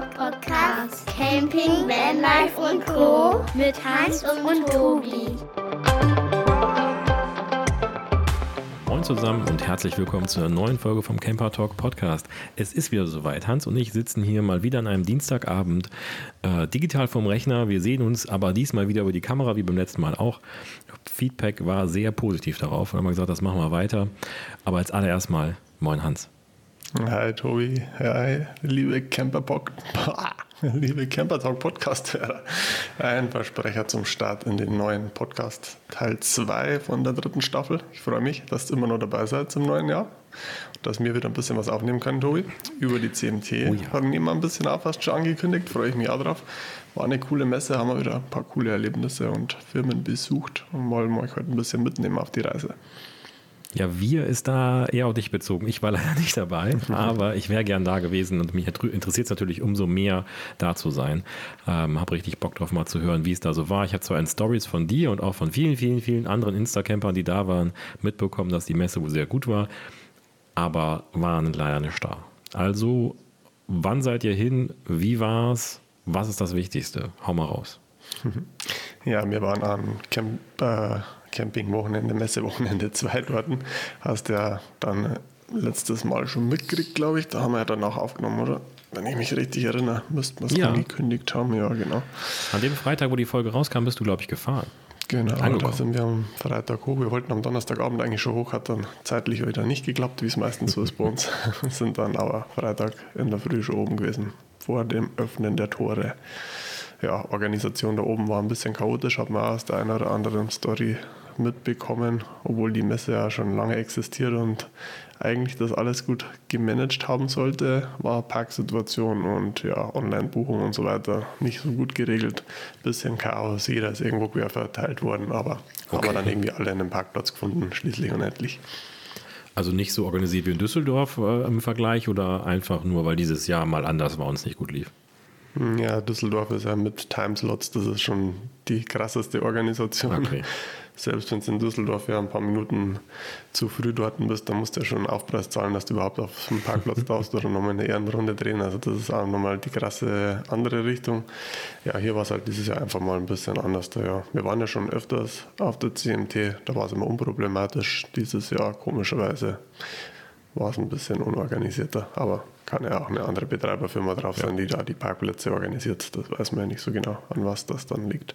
Podcast. Camping, Vanlife und Co. Mit Hans und Tobi. Moin zusammen und herzlich willkommen zu einer neuen Folge vom Camper Talk Podcast. Es ist wieder soweit. Hans und ich sitzen hier mal wieder an einem Dienstagabend äh, digital vom Rechner. Wir sehen uns aber diesmal wieder über die Kamera, wie beim letzten Mal auch. Feedback war sehr positiv darauf. Wir haben gesagt, das machen wir weiter. Aber als allererst mal, moin Hans. Hi Tobi, hi, liebe Camper liebe Camper Talk Podcast Hörer. Ein Versprecher zum Start in den neuen Podcast Teil 2 von der dritten Staffel. Ich freue mich, dass ihr immer noch dabei seid im neuen Jahr. Und dass wir wieder ein bisschen was aufnehmen können, Tobi, über die CMT. Oh ja. Haben wir mal ein bisschen auf, fast schon angekündigt, freue ich mich auch drauf. War eine coole Messe, haben wir wieder ein paar coole Erlebnisse und Firmen besucht und wollen euch heute ein bisschen mitnehmen auf die Reise. Ja, wir ist da eher auf dich bezogen. Ich war leider nicht dabei, aber ich wäre gern da gewesen und mich interessiert es natürlich umso mehr, da zu sein. Ähm, habe richtig Bock drauf, mal zu hören, wie es da so war. Ich habe zwar in Stories von dir und auch von vielen, vielen, vielen anderen Instacampern, die da waren, mitbekommen, dass die Messe wohl sehr gut war, aber waren leider nicht da. Also, wann seid ihr hin? Wie war's? Was ist das Wichtigste? Hau mal raus. Ja, wir waren am Camp. Äh Campingwochenende, Messewochenende 2 dort. Hast ja dann letztes Mal schon mitgekriegt, glaube ich. Da haben wir ja dann auch aufgenommen, oder? Wenn ich mich richtig erinnere, müssten wir es ja. angekündigt haben. Ja, genau. An dem Freitag, wo die Folge rauskam, bist du, glaube ich, gefahren. Genau, Angekommen. da sind wir am Freitag hoch. Wir wollten am Donnerstagabend eigentlich schon hoch, hat dann zeitlich wieder nicht geklappt, wie es meistens so ist bei uns. sind dann aber Freitag in der Früh schon oben gewesen, vor dem Öffnen der Tore. Ja, Organisation da oben war ein bisschen chaotisch, hat man aus der einen oder anderen Story mitbekommen, obwohl die Messe ja schon lange existiert und eigentlich das alles gut gemanagt haben sollte, war Parksituation und ja, Online-Buchung und so weiter nicht so gut geregelt. Bisschen Chaos, jeder ist irgendwo quer verteilt worden, aber okay. haben wir dann irgendwie alle einen Parkplatz gefunden, schließlich und endlich. Also nicht so organisiert wie in Düsseldorf äh, im Vergleich oder einfach nur, weil dieses Jahr mal anders war und es nicht gut lief? Ja, Düsseldorf ist ja mit Timeslots, das ist schon die krasseste Organisation. Okay selbst wenn du in Düsseldorf ja ein paar Minuten zu früh dort bist, dann musst du ja schon einen Aufpreis zahlen, dass du überhaupt auf dem Parkplatz darfst oder nochmal eine Ehrenrunde drehen. Also das ist auch nochmal die krasse andere Richtung. Ja, hier war es halt dieses Jahr einfach mal ein bisschen anders. Da, ja. Wir waren ja schon öfters auf der CMT, da war es immer unproblematisch. Dieses Jahr komischerweise war es ein bisschen unorganisierter, aber kann ja auch eine andere Betreiberfirma drauf sein, die da die Parkplätze organisiert. Das weiß man ja nicht so genau, an was das dann liegt.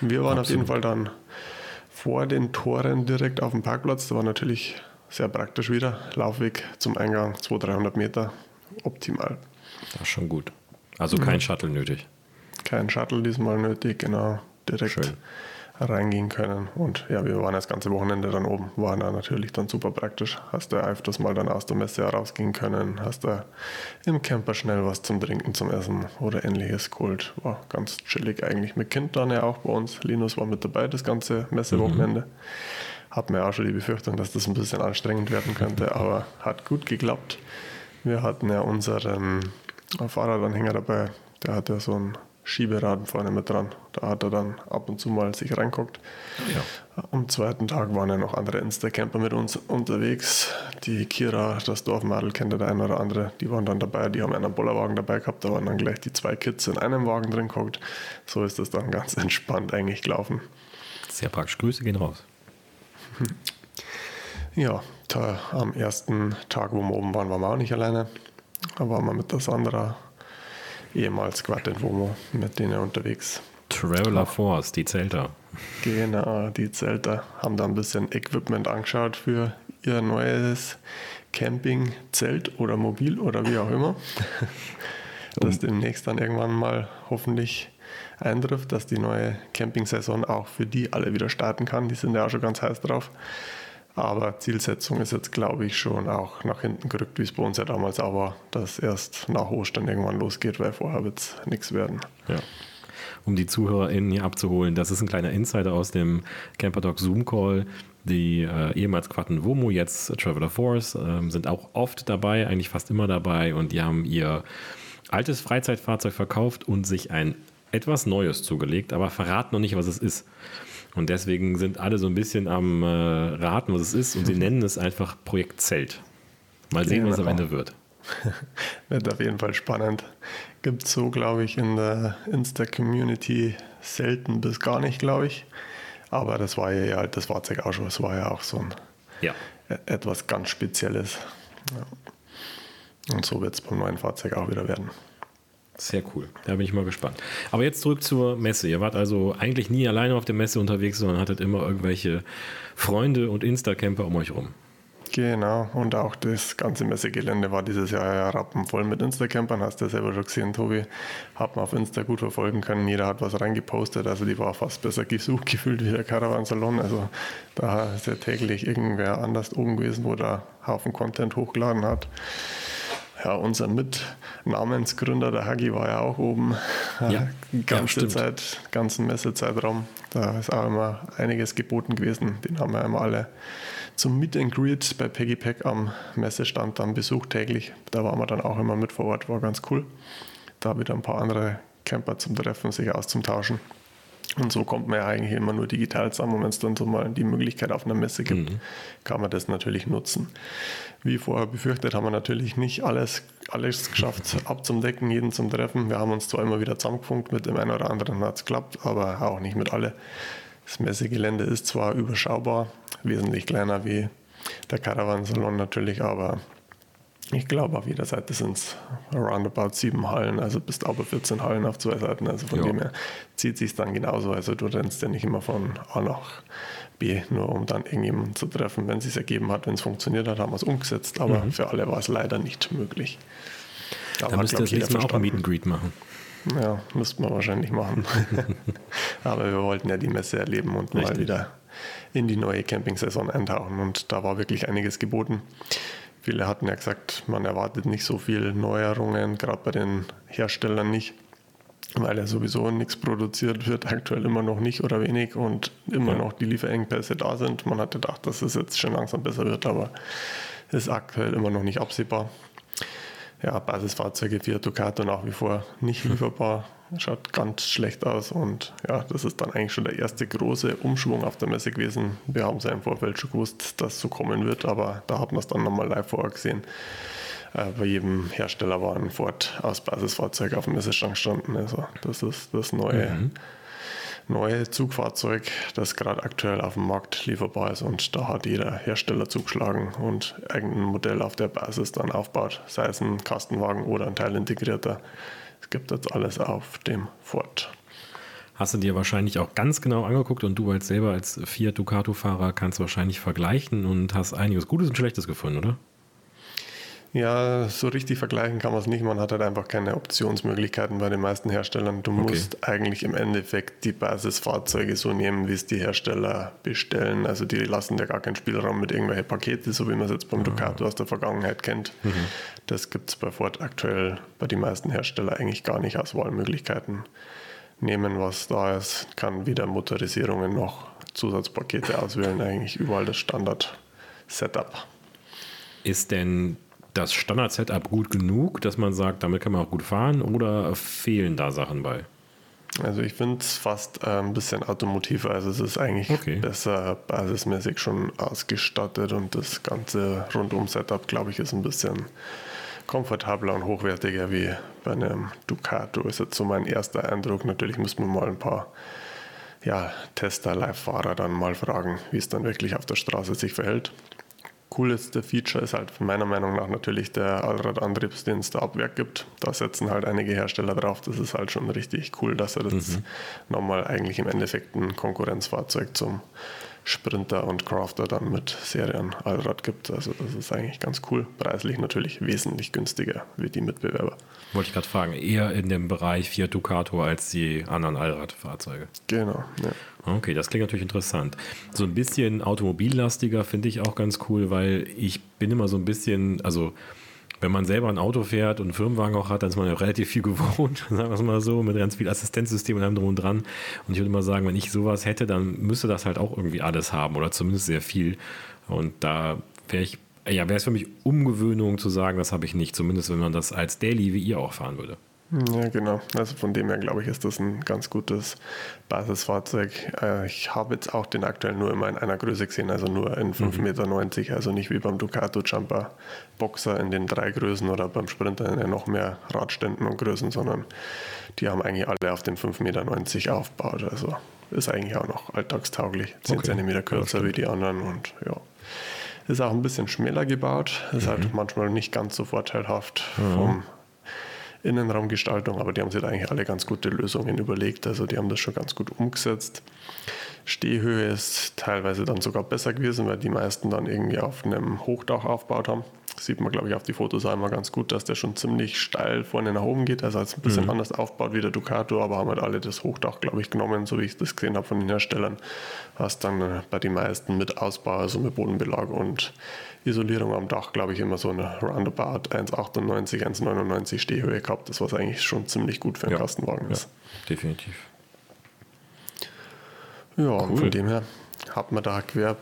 Wir waren Absolut. auf jeden Fall dann vor den Toren direkt auf dem Parkplatz. Da war natürlich sehr praktisch wieder. Laufweg zum Eingang 200, 300 Meter. Optimal. Das ist schon gut. Also kein mhm. Shuttle nötig. Kein Shuttle diesmal nötig, genau. Direkt Schön reingehen können. Und ja, wir waren das ganze Wochenende dann oben, waren da natürlich dann super praktisch. Hast du öfters mal dann aus der Messe herausgehen können, hast da im Camper schnell was zum Trinken, zum Essen oder ähnliches geholt. War ganz chillig eigentlich mit Kind dann ja auch bei uns. Linus war mit dabei das ganze Messewochenende. Mhm. Hat mir auch schon die Befürchtung, dass das ein bisschen anstrengend werden könnte, aber hat gut geklappt. Wir hatten ja unseren Fahrradanhänger dabei, der hat ja so ein Schieberaden vorne mit dran. Da hat er dann ab und zu mal sich reinguckt. Ja. Am zweiten Tag waren ja noch andere Instacamper mit uns unterwegs. Die Kira, das Dorfmadel, kennt der eine oder andere, die waren dann dabei. Die haben einen Bollerwagen dabei gehabt. Da waren dann gleich die zwei Kids in einem Wagen drin geguckt. So ist das dann ganz entspannt eigentlich gelaufen. Sehr praktisch. Grüße gehen raus. Ja, da, am ersten Tag, wo wir oben waren, waren wir auch nicht alleine. Da waren wir mit der Sandra ehemals Quad Vomo, mit denen unterwegs. Traveler Force, die Zelter. Genau, die Zelter haben da ein bisschen Equipment angeschaut für ihr neues Camping-Zelt oder Mobil oder wie auch immer. das demnächst dann irgendwann mal hoffentlich eintrifft, dass die neue Camping-Saison auch für die alle wieder starten kann. Die sind ja auch schon ganz heiß drauf. Aber Zielsetzung ist jetzt, glaube ich, schon auch nach hinten gerückt, wie es bei uns ja damals auch war, dass erst nach Ostern irgendwann losgeht, weil vorher wird es nichts werden. Ja. Um die ZuhörerInnen hier abzuholen, das ist ein kleiner Insider aus dem Camperdoc Zoom Call. Die äh, ehemals Quatten Womo, jetzt Traveler Force, äh, sind auch oft dabei, eigentlich fast immer dabei und die haben ihr altes Freizeitfahrzeug verkauft und sich ein etwas Neues zugelegt, aber verraten noch nicht, was es ist. Und deswegen sind alle so ein bisschen am äh, Raten, was es ist. Und sie nennen es einfach Projekt Zelt. Mal sehen, was am Ende wird. Wird auf jeden Fall spannend. Gibt es so, glaube ich, in der Insta-Community selten bis gar nicht, glaube ich. Aber das war ja halt das Fahrzeug auch schon. Das war ja auch so ein ja. E-, etwas ganz Spezielles. Ja. Und so wird es beim neuen Fahrzeug auch wieder werden. Sehr cool. Da bin ich mal gespannt. Aber jetzt zurück zur Messe. Ihr wart also eigentlich nie alleine auf der Messe unterwegs, sondern hattet immer irgendwelche Freunde und Insta-Camper um euch rum. Genau, und auch das ganze Messegelände war dieses Jahr ja rappenvoll mit Insta-Campern. Hast du ja selber schon gesehen, Tobi. Hat man auf Insta gut verfolgen können. Jeder hat was reingepostet. Also die war fast besser gesucht gefühlt wie der Caravan-Salon. Also da ist ja täglich irgendwer anders oben gewesen, wo der Haufen Content hochgeladen hat ja, unser Mitnamensgründer, der Hagi, war ja auch oben. Ja, die ganze ja, Zeit, ganzen Messezeitraum. Da ist auch immer einiges geboten gewesen. Den haben wir immer alle zum Meet and Greet bei Peggy Pack am Messestand dann besucht täglich. Da waren wir dann auch immer mit vor Ort, war ganz cool. Da wieder ein paar andere Camper zum Treffen, sich auszutauschen. Und so kommt man ja eigentlich immer nur digital zusammen. Und wenn es dann so mal die Möglichkeit auf einer Messe gibt, mhm. kann man das natürlich nutzen. Wie vorher befürchtet, haben wir natürlich nicht alles, alles geschafft abzudecken, jeden zum Treffen. Wir haben uns zwar immer wieder zusammengefunkt, mit dem einen oder anderen hat es geklappt, aber auch nicht mit alle. Das Messegelände ist zwar überschaubar, wesentlich kleiner wie der Caravan-Salon natürlich, aber ich glaube, auf jeder Seite sind es roundabout sieben Hallen, also bis aber 14 Hallen auf zwei Seiten. Also von ja. dem her zieht sich dann genauso. Also du rennst ja nicht immer von A nach B, nur um dann irgendjemanden zu treffen. Wenn es sich ergeben hat, wenn es funktioniert hat, haben wir es umgesetzt. Aber mhm. für alle war es leider nicht möglich. Da dann müsst ihr das nächste Mal auch ein Meet and Greet machen. Ja, müsste man wahrscheinlich machen. aber wir wollten ja die Messe erleben und Richtig. mal wieder in die neue Camping-Saison eintauchen. Und da war wirklich einiges geboten. Viele hatten ja gesagt, man erwartet nicht so viel Neuerungen, gerade bei den Herstellern nicht, weil ja sowieso nichts produziert wird, aktuell immer noch nicht oder wenig und immer ja. noch die Lieferengpässe da sind. Man hatte gedacht, dass es jetzt schon langsam besser wird, aber ist aktuell immer noch nicht absehbar ja, Basisfahrzeuge Fiat Ducato nach wie vor nicht hm. lieferbar. Schaut ganz schlecht aus und ja, das ist dann eigentlich schon der erste große Umschwung auf der Messe gewesen. Wir haben es ja im Vorfeld schon gewusst, dass es so kommen wird, aber da hat man es dann nochmal live vorher gesehen. Äh, bei jedem Hersteller war ein Ford aus Basisfahrzeug auf dem Messestand gestanden. Also das ist das neue. Mhm neue Zugfahrzeug, das gerade aktuell auf dem Markt lieferbar ist und da hat jeder Hersteller zugeschlagen und irgendein Modell auf der Basis dann aufbaut, sei es ein Kastenwagen oder ein teilintegrierter. Es gibt jetzt alles auf dem Ford. Hast du dir wahrscheinlich auch ganz genau angeguckt und du als selber als Fiat Ducato-Fahrer kannst wahrscheinlich vergleichen und hast einiges Gutes und Schlechtes gefunden, oder? Ja, so richtig vergleichen kann man es nicht. Man hat halt einfach keine Optionsmöglichkeiten bei den meisten Herstellern. Du okay. musst eigentlich im Endeffekt die Basisfahrzeuge so nehmen, wie es die Hersteller bestellen. Also die lassen ja gar keinen Spielraum mit irgendwelchen Paketen, so wie man es jetzt beim Ducato aus der Vergangenheit kennt. Mhm. Das gibt es bei Ford aktuell bei den meisten Herstellern eigentlich gar nicht als Wahlmöglichkeiten. Nehmen, was da ist, kann weder Motorisierungen noch Zusatzpakete auswählen, eigentlich überall das Standard-Setup. Ist denn das Standard-Setup gut genug, dass man sagt, damit kann man auch gut fahren oder fehlen da Sachen bei? Also ich finde es fast äh, ein bisschen automotiver. Also es ist eigentlich okay. besser basismäßig schon ausgestattet und das ganze Rundum-Setup, glaube ich, ist ein bisschen komfortabler und hochwertiger wie bei einem Ducato. Ist jetzt so mein erster Eindruck. Natürlich müssen wir mal ein paar ja, Tester, Live-Fahrer dann mal fragen, wie es dann wirklich auf der Straße sich verhält coolste Feature ist halt meiner Meinung nach natürlich der Allradantrieb, den es da ab Werk gibt. Da setzen halt einige Hersteller drauf. Das ist halt schon richtig cool, dass er das mhm. nochmal eigentlich im Endeffekt ein Konkurrenzfahrzeug zum Sprinter und Crafter dann mit Serien-Allrad gibt. Also das ist eigentlich ganz cool. Preislich natürlich wesentlich günstiger wie die Mitbewerber. Wollte ich gerade fragen, eher in dem Bereich Fiat Ducato als die anderen Allradfahrzeuge. Genau, ja. Okay, das klingt natürlich interessant. So ein bisschen automobillastiger finde ich auch ganz cool, weil ich bin immer so ein bisschen, also wenn man selber ein Auto fährt und einen Firmenwagen auch hat, dann ist man ja relativ viel gewohnt, sagen wir es mal so, mit ganz viel Assistenzsystem und allem drum und dran. Und ich würde mal sagen, wenn ich sowas hätte, dann müsste das halt auch irgendwie alles haben oder zumindest sehr viel. Und da wäre ich, ja, wäre es für mich Umgewöhnung zu sagen, das habe ich nicht, zumindest wenn man das als Daily wie ihr auch fahren würde. Ja, genau. Also von dem her glaube ich, ist das ein ganz gutes Basisfahrzeug. Äh, ich habe jetzt auch den aktuell nur immer in einer Größe gesehen, also nur in 5,90 mhm. Meter, also nicht wie beim Ducato Jumper Boxer in den drei Größen oder beim Sprinter in noch mehr Radständen und Größen, sondern die haben eigentlich alle auf den 5,90 Meter aufgebaut. Also ist eigentlich auch noch alltagstauglich. 10 okay. cm kürzer wie die anderen und ja. Ist auch ein bisschen schmäler gebaut, ist halt mhm. halt manchmal nicht ganz so vorteilhaft vom Innenraumgestaltung, aber die haben sich da eigentlich alle ganz gute Lösungen überlegt. Also die haben das schon ganz gut umgesetzt. Stehhöhe ist teilweise dann sogar besser gewesen, weil die meisten dann irgendwie auf einem Hochdach aufgebaut haben. Sieht man, glaube ich, auf die Fotos einmal ganz gut, dass der schon ziemlich steil vorne nach oben geht. Also ein bisschen mhm. anders aufbaut wie der Ducato, aber haben halt alle das Hochdach, glaube ich, genommen, so wie ich das gesehen habe von den Herstellern. Was dann äh, bei den meisten mit Ausbau, also mit Bodenbelag und Isolierung am Dach, glaube ich, immer so eine Roundabout 1,98, 1,99 Stehhöhe gehabt. Das was eigentlich schon ziemlich gut für einen ja, Kastenwagen ist. Ja, definitiv. Ja, cool. von dem her hat man da quer,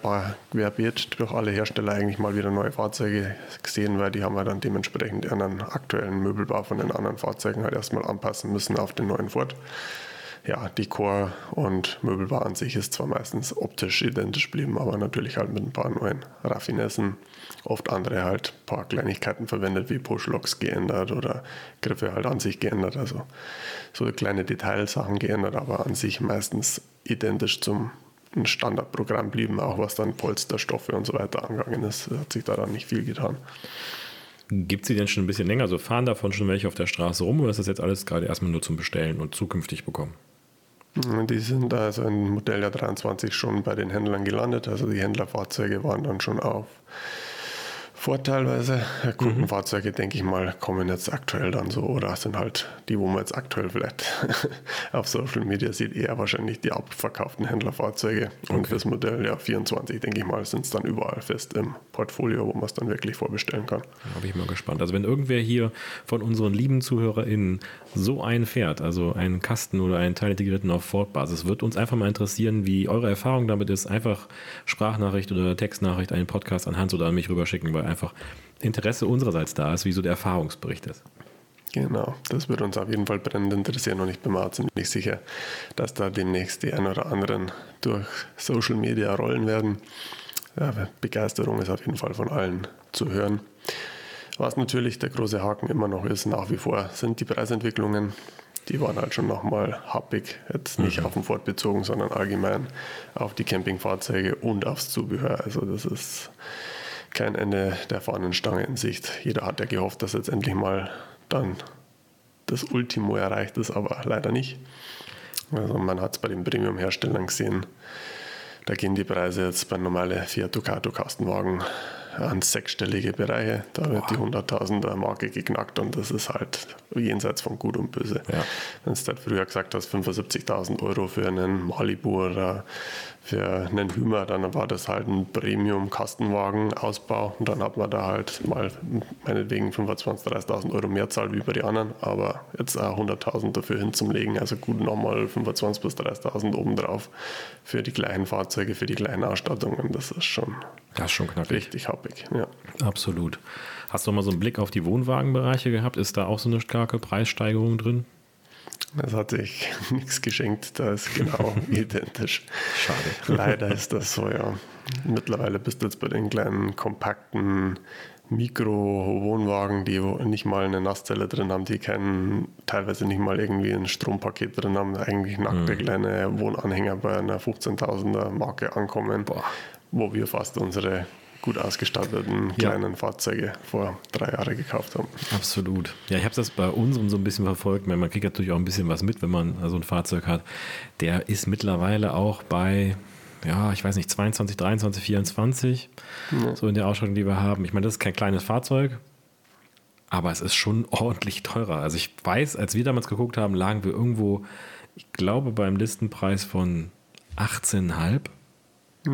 querbeet durch alle Hersteller eigentlich mal wieder neue Fahrzeuge gesehen, weil die haben ja dann dementsprechend ihren aktuellen Möbelbau von den anderen Fahrzeugen halt erstmal anpassen müssen auf den neuen Ford ja, Dekor und Möbelbau an sich ist zwar meistens optisch identisch geblieben, aber natürlich halt mit ein paar neuen Raffinessen. Oft andere halt ein paar Kleinigkeiten verwendet, wie Pushlocks geändert oder Griffe halt an sich geändert. Also so kleine Detailsachen geändert, aber an sich meistens identisch zum Standardprogramm blieben, auch was dann Polsterstoffe und so weiter angegangen ist. Hat sich daran nicht viel getan. Gibt sie denn schon ein bisschen länger? Also fahren davon schon welche auf der Straße rum oder ist das jetzt alles gerade erstmal nur zum Bestellen und zukünftig bekommen? Die sind also in Modelljahr 23 schon bei den Händlern gelandet. Also die Händlerfahrzeuge waren dann schon auf Vorteilweise Kundenfahrzeuge, mhm. denke ich mal, kommen jetzt aktuell dann so oder sind halt die, wo man jetzt aktuell vielleicht auf Social Media sieht, eher wahrscheinlich die abverkauften Händlerfahrzeuge. Okay. Und fürs Modell ja 24, denke ich mal, sind es dann überall fest im Portfolio, wo man es dann wirklich vorbestellen kann. Da bin ich mal gespannt. Also wenn irgendwer hier von unseren lieben ZuhörerInnen so einen fährt, also einen Kasten oder einen teilintegrierten auf Ford-Basis, wird uns einfach mal interessieren, wie eure Erfahrung damit ist. Einfach Sprachnachricht oder Textnachricht, einen Podcast an Hans oder an mich rüberschicken, weil einfach Interesse unsererseits da ist, wie so der Erfahrungsbericht ist. Genau, das wird uns auf jeden Fall brennend interessieren und ich bin mir ziemlich sicher, dass da demnächst die ein oder anderen durch Social Media rollen werden. Ja, Begeisterung ist auf jeden Fall von allen zu hören. Was natürlich der große Haken immer noch ist, nach wie vor, sind die Preisentwicklungen. Die waren halt schon nochmal happig, jetzt nicht mhm. auf den Ford bezogen, sondern allgemein auf die Campingfahrzeuge und aufs Zubehör. Also das ist kein Ende der Fahnenstange in Sicht. Jeder hat ja gehofft, dass jetzt endlich mal dann das Ultimo erreicht ist, aber leider nicht. Also man hat es bei den Premium-Herstellern gesehen. Da gehen die Preise jetzt bei normalen Fiat Ducato Kastenwagen an sechsstellige Bereiche. Da wird die 100.000er Marke geknackt und das ist halt jenseits von Gut und Böse. Ja. Wenn du halt früher gesagt hast, 75.000 Euro für einen Malibu oder für einen Hümer, dann war das halt ein Premium-Kastenwagen-Ausbau und dann hat man da halt mal meinetwegen 25.000, 30.000 Euro mehr zahlt wie bei den anderen, aber jetzt auch 100.000 dafür hinzulegen, also gut nochmal 25.000 bis 30.000 obendrauf für die kleinen Fahrzeuge, für die kleinen Ausstattungen, das ist schon, das ist schon knackig. richtig happig. Ja. Absolut. Hast du mal so einen Blick auf die Wohnwagenbereiche gehabt? Ist da auch so eine starke Preissteigerung drin? Es hat sich nichts geschenkt, da ist genau identisch. Schade. Leider ist das so, ja. Mittlerweile bist du jetzt bei den kleinen, kompakten Mikro-Wohnwagen, die nicht mal eine Nasszelle drin haben, die keinen, teilweise nicht mal irgendwie ein Strompaket drin haben, eigentlich nackte mhm. kleine Wohnanhänger bei einer 15.000er Marke ankommen, Boah. wo wir fast unsere gut ausgestatteten kleinen ja. Fahrzeuge vor drei Jahren gekauft haben. Absolut. Ja, ich habe das bei unserem so ein bisschen verfolgt. Man kriegt natürlich auch ein bisschen was mit, wenn man so ein Fahrzeug hat. Der ist mittlerweile auch bei, ja, ich weiß nicht, 22, 23, 24, ja. so in der Ausstattung, die wir haben. Ich meine, das ist kein kleines Fahrzeug, aber es ist schon ordentlich teurer. Also ich weiß, als wir damals geguckt haben, lagen wir irgendwo, ich glaube, beim Listenpreis von 18,5.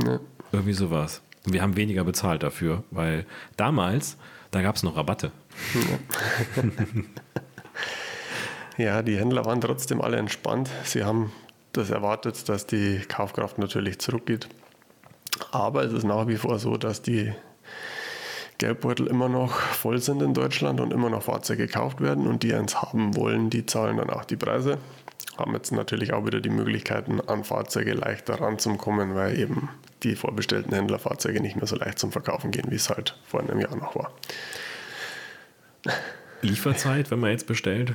Ja. Irgendwie sowas. Wir haben weniger bezahlt dafür, weil damals, da gab es noch Rabatte. Ja. ja, die Händler waren trotzdem alle entspannt. Sie haben das erwartet, dass die Kaufkraft natürlich zurückgeht. Aber es ist nach wie vor so, dass die Geldbeutel immer noch voll sind in Deutschland und immer noch Fahrzeuge gekauft werden und die eins haben wollen, die zahlen dann auch die Preise. Haben jetzt natürlich auch wieder die Möglichkeiten, an Fahrzeuge leichter ranzukommen, weil eben die vorbestellten Händlerfahrzeuge nicht mehr so leicht zum Verkaufen gehen, wie es halt vor einem Jahr noch war. Lieferzeit, wenn man jetzt bestellt?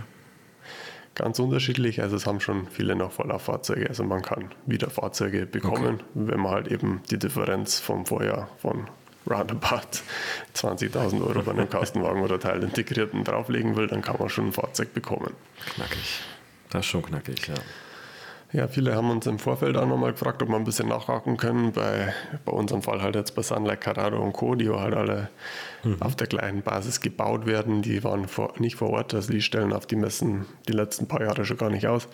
Ganz unterschiedlich. Also es haben schon viele noch Volllauffahrzeuge. Also man kann wieder Fahrzeuge bekommen, okay. wenn man halt eben die Differenz vom Vorjahr von roundabout 20.000 Euro bei einem Kastenwagen oder Teil integrierten drauflegen will, dann kann man schon ein Fahrzeug bekommen. Knackig. Das ist schon knackig, ja. Ja, viele haben uns im Vorfeld auch nochmal gefragt, ob wir ein bisschen nachhaken können. Bei, bei unserem Fall halt jetzt bei Sunlight, Carrado und Co., die halt alle mhm. auf der gleichen Basis gebaut werden. Die waren vor, nicht vor Ort, also die stellen auf die Messen die letzten paar Jahre schon gar nicht aus.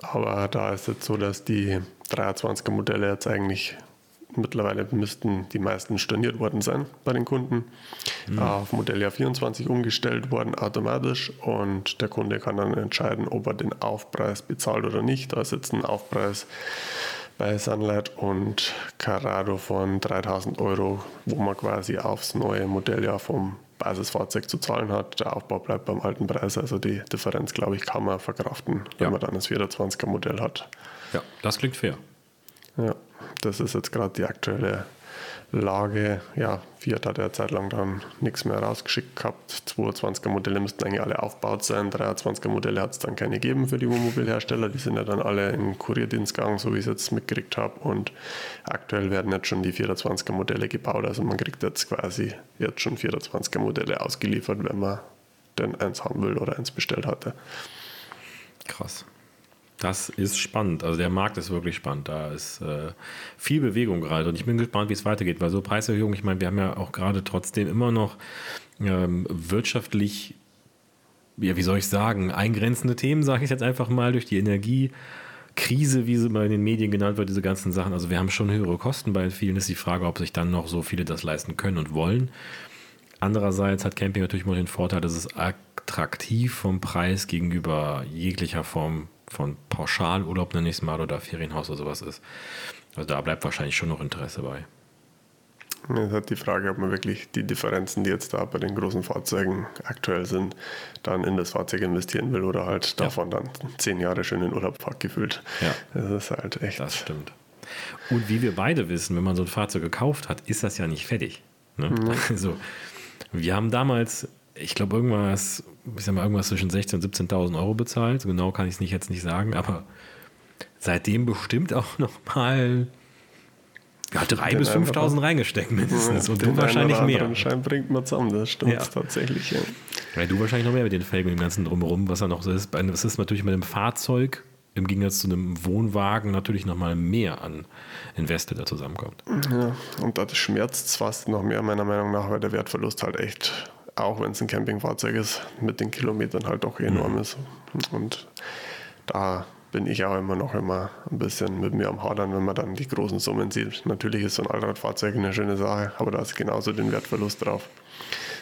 Aber da ist es so, dass die 23er Modelle jetzt eigentlich Mittlerweile müssten die meisten storniert worden sein bei den Kunden. Mhm. Auf Modelljahr 24 umgestellt worden automatisch und der Kunde kann dann entscheiden, ob er den Aufpreis bezahlt oder nicht. Da ist jetzt ein Aufpreis bei Sunlight und Carrado von 3000 Euro, wo man quasi aufs neue Modelljahr vom Basisfahrzeug zu zahlen hat. Der Aufbau bleibt beim alten Preis, also die Differenz, glaube ich, kann man verkraften, wenn ja. man dann das 24er Modell hat. Ja, das klingt fair. Ja das ist jetzt gerade die aktuelle Lage. Ja, Fiat hat ja zeitlang dann nichts mehr rausgeschickt gehabt. 22er Modelle müssten eigentlich alle aufgebaut sein. 23er Modelle hat es dann keine gegeben für die Wohnmobilhersteller. Die sind ja dann alle in Kurierdienst gegangen, so wie ich es jetzt mitgekriegt habe. Und aktuell werden jetzt schon die 24er Modelle gebaut. Also man kriegt jetzt quasi jetzt schon 24er Modelle ausgeliefert, wenn man denn eins haben will oder eins bestellt hatte. Krass. Das ist spannend. Also der Markt ist wirklich spannend. Da ist äh, viel Bewegung gerade und ich bin gespannt, wie es weitergeht, weil so Preiserhöhungen, ich meine, wir haben ja auch gerade trotzdem immer noch ähm, wirtschaftlich, ja, wie soll ich sagen, eingrenzende Themen, sage ich jetzt einfach mal, durch die Energiekrise, wie sie mal in den Medien genannt wird, diese ganzen Sachen. Also wir haben schon höhere Kosten. Bei vielen ist die Frage, ob sich dann noch so viele das leisten können und wollen. Andererseits hat Camping natürlich mal den Vorteil, dass es attraktiv vom Preis gegenüber jeglicher Form von Pauschalurlaub nenne ich es mal oder Ferienhaus oder sowas ist. Also da bleibt wahrscheinlich schon noch Interesse bei. Es halt die Frage, ob man wirklich die Differenzen, die jetzt da bei den großen Fahrzeugen aktuell sind, dann in das Fahrzeug investieren will oder halt davon ja. dann zehn Jahre schön in Urlaub fahrt gefühlt. Ja. Das ist halt echt. Das stimmt. Und wie wir beide wissen, wenn man so ein Fahrzeug gekauft hat, ist das ja nicht fertig. Ne? Mhm. Also, wir haben damals ich glaube, irgendwas, ich sag mal, irgendwas zwischen 16.000 und 17.000 Euro bezahlt. So genau kann ich es nicht, jetzt nicht sagen, aber seitdem bestimmt auch noch mal ja, 3.000 bis 5.000 reingesteckt mindestens. und du wahrscheinlich mehr. Schein bringt man zusammen, das stimmt ja. tatsächlich. Ja. ja. du wahrscheinlich noch mehr mit den Felgen und dem ganzen Drumherum, was da noch so ist. Das ist natürlich mit einem Fahrzeug im Gegensatz zu einem Wohnwagen natürlich noch mal mehr an Investe, der zusammenkommt. Ja, und das schmerzt es fast noch mehr, meiner Meinung nach, weil der Wertverlust halt echt auch wenn es ein Campingfahrzeug ist, mit den Kilometern halt doch enorm mhm. ist. Und da bin ich auch immer noch immer ein bisschen mit mir am Hadern, wenn man dann die großen Summen sieht. Natürlich ist so ein Allradfahrzeug eine schöne Sache, aber da ist genauso den Wertverlust drauf.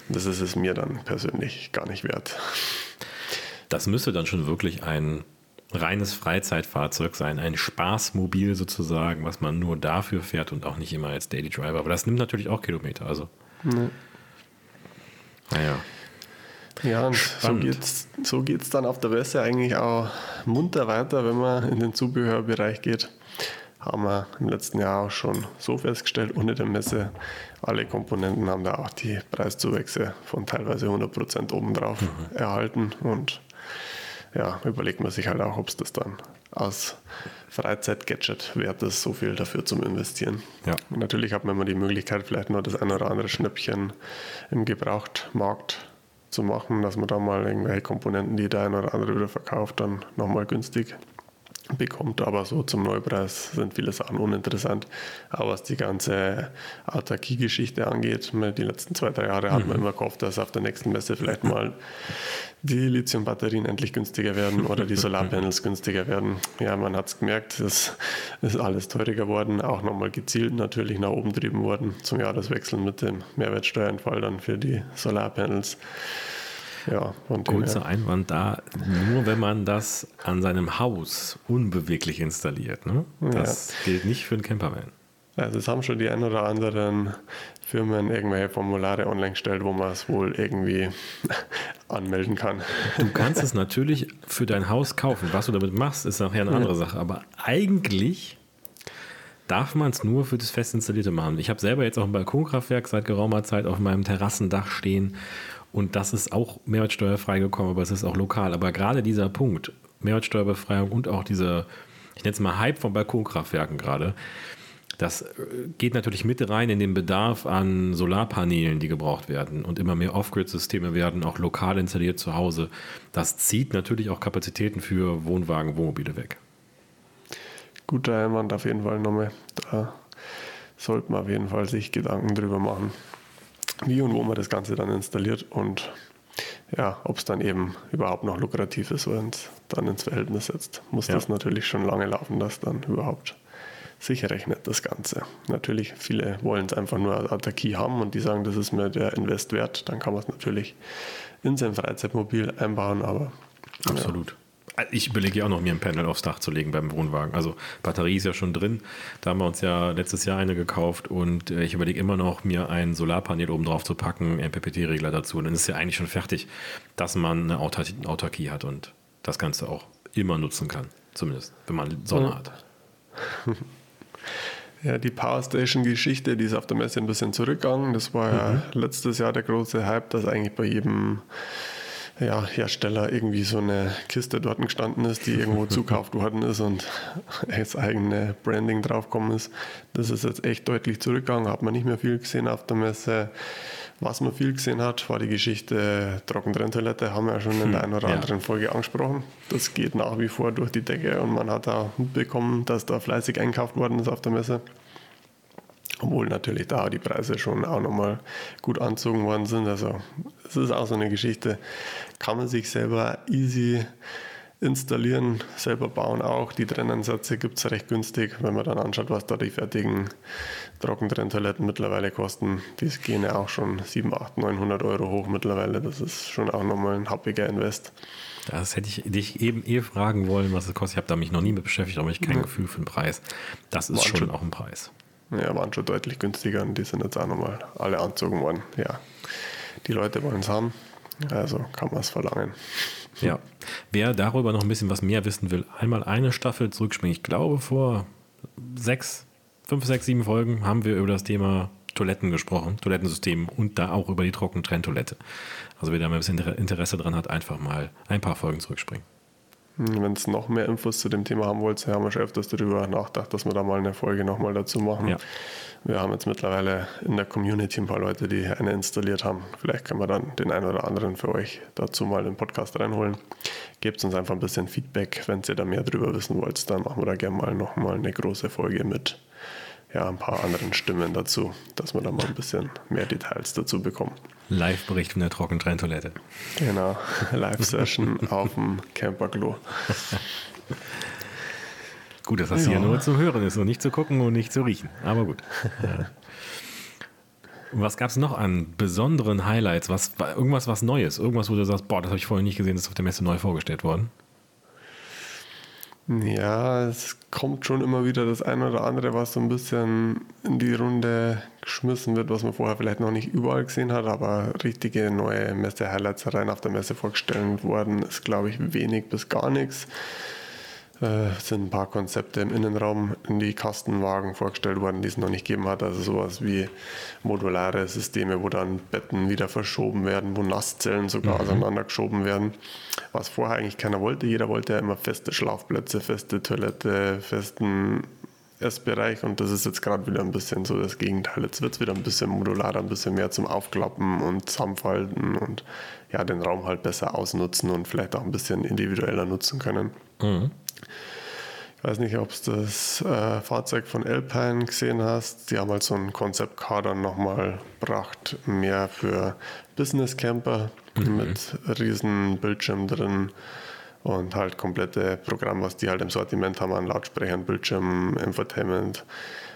Das ist es mir dann persönlich gar nicht wert. Das müsste dann schon wirklich ein reines Freizeitfahrzeug sein, ein Spaßmobil sozusagen, was man nur dafür fährt und auch nicht immer als Daily Driver. Aber das nimmt natürlich auch Kilometer. Also. Nee. Naja. Ja, und Spannend. so geht es so geht's dann auf der Messe eigentlich auch munter weiter, wenn man in den Zubehörbereich geht. Haben wir im letzten Jahr auch schon so festgestellt, ohne der Messe, alle Komponenten haben da auch die Preiszuwächse von teilweise 100% obendrauf mhm. erhalten. Und ja, überlegt man sich halt auch, ob es das dann aus Freizeit-Gadget wert ist, so viel dafür zum Investieren. Ja. Und natürlich hat man immer die Möglichkeit, vielleicht nur das ein oder andere Schnäppchen im Gebrauchtmarkt zu machen, dass man da mal irgendwelche Komponenten, die der ein oder andere wieder verkauft, dann nochmal günstig bekommt. Aber so zum Neupreis sind viele Sachen uninteressant. Aber was die ganze Autarkie-Geschichte angeht, die letzten zwei, drei Jahre hat man mhm. immer gehofft, dass auf der nächsten Messe vielleicht mal die Lithium-Batterien endlich günstiger werden oder die Solarpanels günstiger werden. Ja, man hat es gemerkt, es ist alles teurer geworden, auch nochmal gezielt natürlich nach oben getrieben worden zum Jahreswechsel mit dem Mehrwertsteuerentfall dann für die Solarpanels. Ja, Kurzer Einwand da, nur wenn man das an seinem Haus unbeweglich installiert. Ne? Das ja. gilt nicht für einen Campervan. Also es haben schon die ein oder anderen Firmen irgendwelche Formulare online gestellt, wo man es wohl irgendwie anmelden kann. Du kannst es natürlich für dein Haus kaufen. Was du damit machst, ist nachher eine andere Sache. Aber eigentlich darf man es nur für das fest installierte machen. Ich habe selber jetzt auch ein Balkonkraftwerk seit geraumer Zeit auf meinem Terrassendach stehen und das ist auch mehrwertsteuerfrei gekommen, aber es ist auch lokal. Aber gerade dieser Punkt, Mehrwertsteuerbefreiung und auch dieser, ich nenne es mal Hype von Balkonkraftwerken gerade, das äh, geht natürlich mit rein in den Bedarf an Solarpanelen, die gebraucht werden. Und immer mehr Off-Grid-Systeme werden auch lokal installiert zu Hause. Das zieht natürlich auch Kapazitäten für Wohnwagen, Wohnmobile weg. Guter Einwand auf jeden Fall nochmal. Da sollte man auf jeden Fall sich Gedanken drüber machen, wie und wo man das Ganze dann installiert und ja, ob es dann eben überhaupt noch lukrativ ist, wenn es dann ins Verhältnis setzt. Muss ja. das natürlich schon lange laufen, dass dann überhaupt sich rechnet das Ganze. Natürlich, viele wollen es einfach nur als Autarkie haben und die sagen, das ist mir der Invest wert. Dann kann man es natürlich in sein Freizeitmobil einbauen, aber. Absolut. Ja. Ich überlege ja auch noch, mir ein Panel aufs Dach zu legen beim Wohnwagen. Also Batterie ist ja schon drin. Da haben wir uns ja letztes Jahr eine gekauft und äh, ich überlege immer noch, mir ein Solarpanel oben drauf zu packen, MPPT-Regler dazu. Und dann ist ja eigentlich schon fertig, dass man eine Autarkie hat und das Ganze auch immer nutzen kann. Zumindest, wenn man Sonne ja. hat. Ja, die Powerstation-Geschichte, die ist auf der Messe ein bisschen zurückgegangen. Das war mhm. ja letztes Jahr der große Hype, dass eigentlich bei jedem ja, Hersteller irgendwie so eine Kiste dort gestanden ist, die irgendwo zukauft worden ist und das eigene Branding draufgekommen ist. Das ist jetzt echt deutlich zurückgegangen, hat man nicht mehr viel gesehen auf der Messe. Was man viel gesehen hat, war die Geschichte Trockentrenntoilette, haben wir ja schon in der hm, einen oder anderen Folge angesprochen. Das geht nach wie vor durch die Decke und man hat da mitbekommen, dass da fleißig einkauft worden ist auf der Messe. Obwohl natürlich da die Preise schon auch nochmal gut anzogen worden sind. Also es ist auch so eine Geschichte, kann man sich selber easy installieren, selber bauen auch. Die Trennansätze gibt es recht günstig, wenn man dann anschaut, was da die fertigen Trockentrenntoiletten mittlerweile kosten. Die gehen ja auch schon 700, 800, 900 Euro hoch mittlerweile. Das ist schon auch nochmal ein happiger Invest. Das hätte ich dich eben eh fragen wollen, was es kostet. Ich habe da mich noch nie mit beschäftigt, aber ich kein ja. Gefühl für den Preis. Das ist schon, schon auch ein Preis. Ja, waren schon deutlich günstiger und die sind jetzt auch nochmal alle anzogen worden. Ja, die Leute wollen es haben, also kann man es verlangen. Ja, wer darüber noch ein bisschen was mehr wissen will, einmal eine Staffel zurückspringen. Ich glaube, vor sechs, fünf, sechs, sieben Folgen haben wir über das Thema Toiletten gesprochen, Toilettensystem und da auch über die Trockentrenntoilette. Also wer da mal ein bisschen Interesse dran hat, einfach mal ein paar Folgen zurückspringen. Hm, Wenn es noch mehr Infos zu dem Thema haben wollt, haben wir schon öfters darüber nachgedacht, dass wir da mal eine Folge nochmal dazu machen. Ja. Wir haben jetzt mittlerweile in der Community ein paar Leute, die eine installiert haben. Vielleicht können wir dann den einen oder anderen für euch dazu mal in den Podcast reinholen. Gebt uns einfach ein bisschen Feedback, wenn ihr da mehr darüber wissen wollt. Dann machen wir da gerne mal nochmal eine große Folge mit ja, ein paar anderen Stimmen dazu, dass wir da mal ein bisschen mehr Details dazu bekommen. Live-Bericht von der Trockentrenntoilette. Genau, Live-Session auf dem Camperklo. gut, dass das ja. hier nur zu hören ist und nicht zu gucken und nicht zu riechen. Aber gut. Was gab es noch an besonderen Highlights? Was, irgendwas was Neues? Irgendwas, wo du sagst, boah, das habe ich vorher nicht gesehen, das ist auf der Messe neu vorgestellt worden? Ja, es kommt schon immer wieder das eine oder andere, was so ein bisschen in die Runde geschmissen wird, was man vorher vielleicht noch nicht überall gesehen hat, aber richtige neue Messe-Highlights rein auf der Messe vorgestellt worden ist, glaube ich, wenig bis gar nichts. Äh, sind ein paar Konzepte im Innenraum in die Kastenwagen vorgestellt worden, die es noch nicht gegeben hat. Also sowas wie modulare Systeme, wo dann Betten wieder verschoben werden, wo Nasszellen sogar mhm. auseinandergeschoben werden. Was vorher eigentlich keiner wollte. Jeder wollte ja immer feste Schlafplätze, feste Toilette, festen Essbereich und das ist jetzt gerade wieder ein bisschen so das Gegenteil. Jetzt wird es wieder ein bisschen modularer, ein bisschen mehr zum Aufklappen und Zusammenfalten und ja, den Raum halt besser ausnutzen und vielleicht auch ein bisschen individueller nutzen können. Mhm. Ich weiß nicht, ob du das äh, Fahrzeug von Alpine gesehen hast. Die haben halt so ein Konzept-Car dann nochmal gebracht, mehr für Business Camper mhm. mit riesen Bildschirm drin und halt komplette Programm, was die halt im Sortiment haben an Lautsprechern, Bildschirm, Infotainment,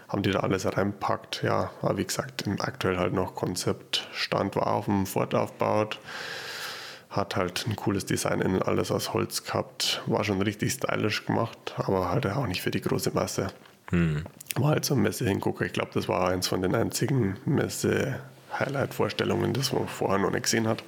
haben die da alles reinpackt. Ja, aber wie gesagt, aktuell halt noch Konzeptstand war auf dem Ford aufgebaut hat halt ein cooles Design innen, alles aus Holz gehabt. War schon richtig stylisch gemacht, aber halt auch nicht für die große Masse. Hm. War halt so ein Messe-Hingucker. Ich glaube, das war eins von den einzigen Messe-Highlight-Vorstellungen, das man vorher noch nicht gesehen hat.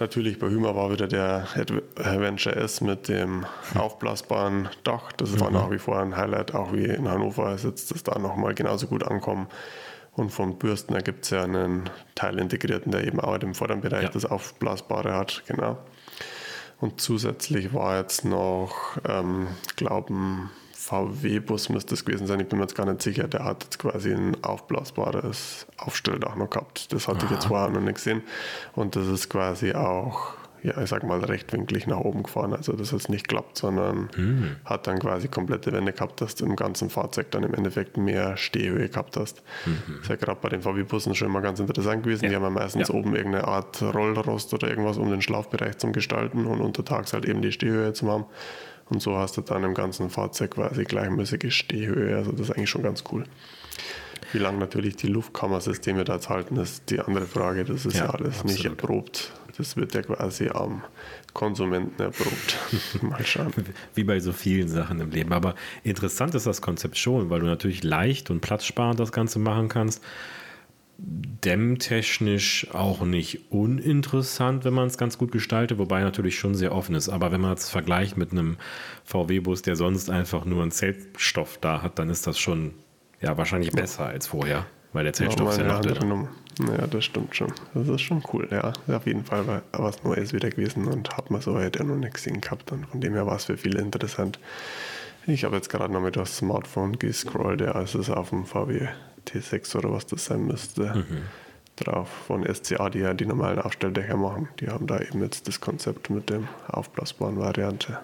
Natürlich bei Hümer war wieder der Adventure S mit dem aufblasbaren Dach. Das war mhm. nach wie vor ein Highlight, auch wie in Hannover ist jetzt das da nochmal genauso gut ankommen. Und von Bürstner gibt es ja einen Teilintegrierten, der eben auch im vorderen Bereich ja. das Aufblasbare hat, genau. Und zusätzlich war jetzt noch, ähm, glauben, VW-Bus müsste es gewesen sein, ich bin mir jetzt gar nicht sicher, der hat jetzt quasi ein aufblasbares Aufstelldach noch gehabt. Das hatte Aha. ich jetzt vorher noch nicht gesehen. Und das ist quasi auch ja, ich sag mal, rechtwinklig nach oben gefahren. Also das ist nicht klappt, sondern mhm. hat dann quasi komplette Wände gehabt, dass du im ganzen Fahrzeug dann im Endeffekt mehr Stehhöhe gehabt hast. Mhm. Das ist ja gerade bei den VW-Bussen schon immer ganz interessant gewesen. Ja. Die haben ja meistens ja. oben irgendeine Art Rollrost oder irgendwas, um den Schlafbereich zu gestalten und untertags halt eben die Stehhöhe zu haben. Und so hast du dann im ganzen Fahrzeug quasi gleichmäßige Stehhöhe. Also das ist eigentlich schon ganz cool. Wie lange natürlich die Luftkammersysteme da jetzt halten, ist die andere Frage. Das ist ja, ja alles absolut. nicht erprobt. Das wird ja quasi am Konsumenten erprobt. Mal schauen. Wie bei so vielen Sachen im Leben. Aber interessant ist das Konzept schon, weil du natürlich leicht und platzsparend das Ganze machen kannst. Dämmtechnisch auch nicht uninteressant, wenn man es ganz gut gestaltet, wobei natürlich schon sehr offen ist. Aber wenn man es vergleicht mit einem VW-Bus, der sonst einfach nur einen Zeltstoff da hat, dann ist das schon ja, wahrscheinlich besser als vorher, weil der Zeltstoff noch drin. Ja, das stimmt schon. Das ist schon cool, ja. Auf jeden Fall war was Neues wieder gewesen und hat man so heute noch nicht gesehen gehabt. Und von dem her war es für viele interessant. Ich habe jetzt gerade noch mit das Smartphone gescrollt, ja, es ist auf dem VW T6 oder was das sein müsste. Mhm. Drauf von SCA, die ja die normalen Aufstelldächer machen. Die haben da eben jetzt das Konzept mit dem aufblasbaren Variante.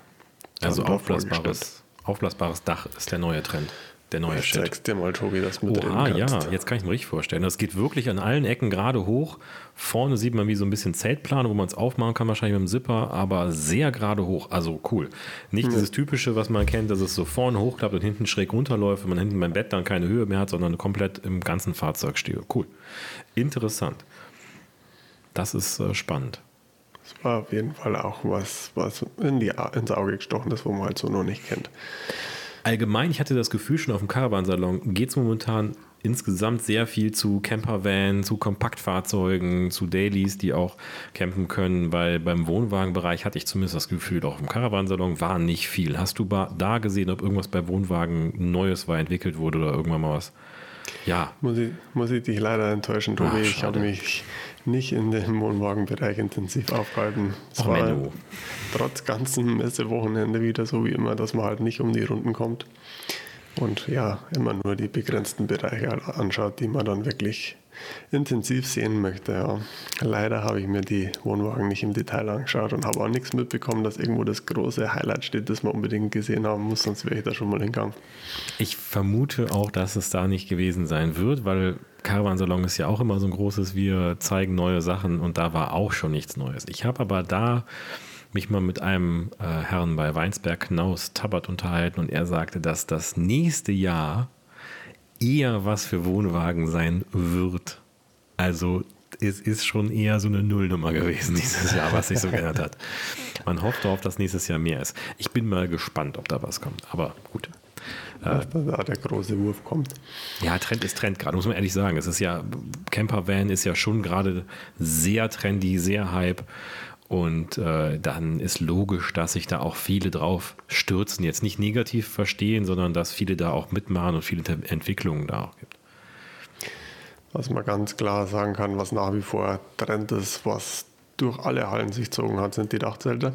Also aufblasbares, aufblasbares Dach ist der neue Trend der neue ich Shit. zeig's dir mal, Tobi, das mit Oha, ja, jetzt kann ich mir richtig vorstellen. Das geht wirklich an allen Ecken gerade hoch. Vorne sieht man wie so ein bisschen Zeltplane, wo man es aufmachen kann, wahrscheinlich mit dem Zipper, aber sehr gerade hoch. Also cool. Nicht mhm. dieses typische, was man kennt, dass es so vorne hochklappt und hinten schräg runterläuft, wenn man hinten beim Bett dann keine Höhe mehr hat, sondern komplett im ganzen Fahrzeug stehe. Cool. Interessant. Das ist äh, spannend. Das war auf jeden Fall auch was, was in die, ins Auge gestochen ist, wo man halt so noch nicht kennt. Allgemein, ich hatte das Gefühl, schon auf dem Caravansalon geht es momentan insgesamt sehr viel zu Campervan, zu Kompaktfahrzeugen, zu Dailies, die auch campen können, weil beim Wohnwagenbereich hatte ich zumindest das Gefühl, auch im Caravansalon war nicht viel. Hast du da gesehen, ob irgendwas bei Wohnwagen Neues war, entwickelt wurde oder irgendwann mal was? Ja. Muss ich, muss ich dich leider enttäuschen, Tobi. Ach, ich habe mich nicht in dem Wohnwagenbereich intensiv aufgehalten. Es oh, war Menno. trotz ganzen Messewochenende wieder so wie immer, dass man halt nicht um die Runden kommt und ja, immer nur die begrenzten Bereiche anschaut, die man dann wirklich intensiv sehen möchte. Ja. Leider habe ich mir die Wohnwagen nicht im Detail angeschaut und habe auch nichts mitbekommen, dass irgendwo das große Highlight steht, das man unbedingt gesehen haben muss, sonst wäre ich da schon mal hingegangen. Ich vermute auch, dass es da nicht gewesen sein wird, weil Caravansalon ist ja auch immer so ein großes, wir zeigen neue Sachen und da war auch schon nichts Neues. Ich habe aber da mich mal mit einem äh, Herrn bei Weinsberg Knaus Tabat unterhalten und er sagte, dass das nächste Jahr eher was für Wohnwagen sein wird. Also es ist schon eher so eine Nullnummer gewesen dieses Jahr, was sich so geändert hat. Man hofft darauf, dass nächstes Jahr mehr ist. Ich bin mal gespannt, ob da was kommt. Aber gut. Da der große Wurf kommt. Ja, Trend ist Trend gerade, muss man ehrlich sagen. Es ist ja, Campervan ist ja schon gerade sehr trendy, sehr hype. Und äh, dann ist logisch, dass sich da auch viele drauf stürzen. Jetzt nicht negativ verstehen, sondern dass viele da auch mitmachen und viele Entwicklungen da auch gibt. Was man ganz klar sagen kann, was nach wie vor Trend ist, was durch alle Hallen sich gezogen hat, sind die Dachzelte.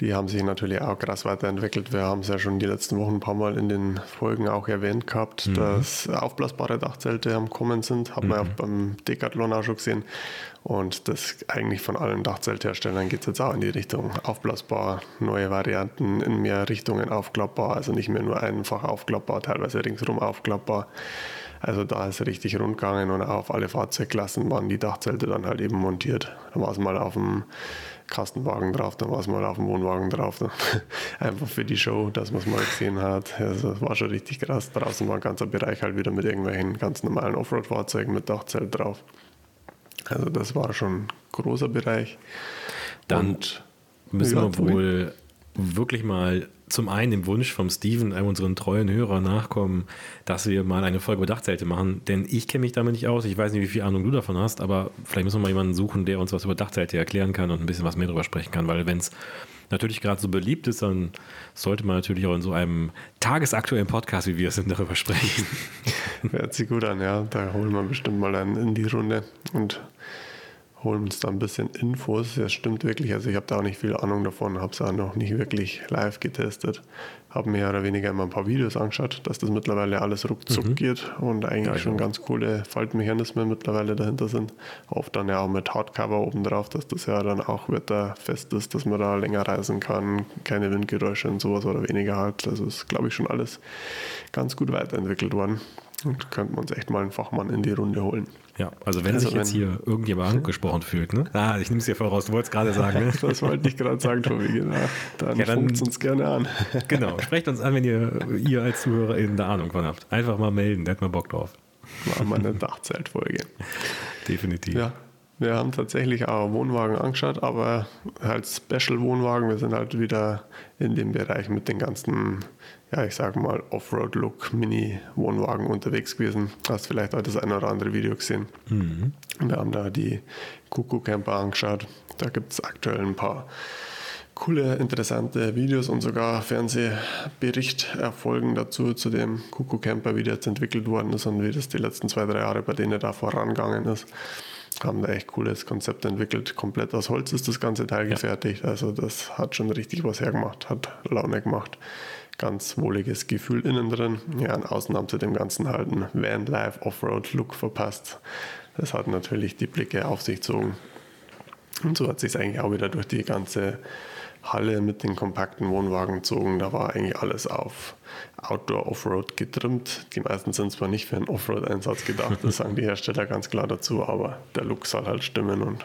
Die haben sich natürlich auch krass weiterentwickelt. Wir haben es ja schon die letzten Wochen ein paar Mal in den Folgen auch erwähnt gehabt, mhm. dass aufblasbare Dachzelte am Kommen sind. Hat mhm. man ja beim Decathlon auch schon gesehen. Und das eigentlich von allen Dachzeltherstellern geht es jetzt auch in die Richtung aufblasbar, neue Varianten in mehr Richtungen aufklappbar, also nicht mehr nur einfach aufklappbar, teilweise ringsherum aufklappbar. Also da ist richtig rund gegangen und auf alle Fahrzeugklassen waren die Dachzelte dann halt eben montiert. Da war es mal auf dem Kastenwagen drauf, dann war es mal auf dem Wohnwagen drauf. Einfach für die Show, dass man es mal gesehen hat. Also das war schon richtig krass. Draußen war ein ganzer Bereich halt wieder mit irgendwelchen ganz normalen Offroad-Fahrzeugen mit Dachzelt drauf. Also das war schon ein großer Bereich. Dann Und, müssen wir wohl wirklich mal zum einen dem Wunsch vom Steven, einem unseren treuen Hörer, nachkommen, dass wir mal eine Folge über Dachzelte machen. Denn ich kenne mich damit nicht aus. Ich weiß nicht, wie viel Ahnung du davon hast, aber vielleicht müssen wir mal jemanden suchen, der uns was über Dachzelte erklären kann und ein bisschen was mehr darüber sprechen kann. Weil wenn es natürlich gerade so beliebt ist, dann sollte man natürlich auch in so einem tagesaktuellen Podcast, wie wir es sind, darüber sprechen. Hört sich gut an, ja. Da holen wir bestimmt mal einen in die Runde und holen uns da ein bisschen Infos. Das stimmt wirklich. Also ich habe da auch nicht viel Ahnung davon, habe es auch noch nicht wirklich live getestet. Habe mehr oder weniger immer ein paar Videos angeschaut, dass das mittlerweile alles ruckzuck mhm. geht und eigentlich ja, schon ganz coole Faltmechanismen mittlerweile dahinter sind. Oft dann ja auch mit Hardcover oben drauf, dass das ja dann auch wetterfest ist, dass man da länger reisen kann, keine Windgeräusche und sowas oder weniger halt. Also ist, glaube ich, schon alles ganz gut weiterentwickelt worden. Und könnte man uns echt mal einen Fachmann in die Runde holen. Ja, also wenn also sich jetzt hier irgendjemand angesprochen fühlt, ne? Ah, ich nehme es dir voraus, du wolltest gerade sagen, ne? das wollte ich gerade sagen, Tobi, genau. Dann, ja, dann uns gerne an. genau, sprecht uns an, wenn ihr, ihr als ZuhörerInnen da Ahnung von habt. Einfach mal melden, da hat man Bock drauf. Machen wir eine Dachzeltfolge. Definitiv. Ja, wir haben tatsächlich auch Wohnwagen angeschaut, aber halt Special-Wohnwagen. Wir sind halt wieder in dem Bereich mit den ganzen, ja, ich sag mal, Offroad-Look Mini-Wohnwagen unterwegs gewesen. Hast vielleicht auch das eine oder andere Video gesehen. Mhm. Wir haben da die Kuku Camper angeschaut. Da gibt es aktuell ein paar coole, interessante Videos und sogar Fernsehbericht erfolgen dazu, zu dem Kuku Camper, wie der jetzt entwickelt worden ist und wie das die letzten zwei, drei Jahre bei denen da vorangegangen ist haben da echt cooles Konzept entwickelt. Komplett aus Holz ist das ganze Teil ja. gefertigt. Also das hat schon richtig was hergemacht, hat Laune gemacht. Ganz wohliges Gefühl innen drin. Ja, und außen haben sie dem Ganzen halt einen Van-Life Offroad-Look verpasst. Das hat natürlich die Blicke auf sich gezogen. Und so hat sich eigentlich auch wieder durch die ganze Halle mit den kompakten Wohnwagen gezogen. Da war eigentlich alles auf Outdoor Offroad getrimmt. Die meisten sind zwar nicht für einen Offroad-Einsatz gedacht, das sagen die Hersteller ganz klar dazu, aber der Look soll halt stimmen und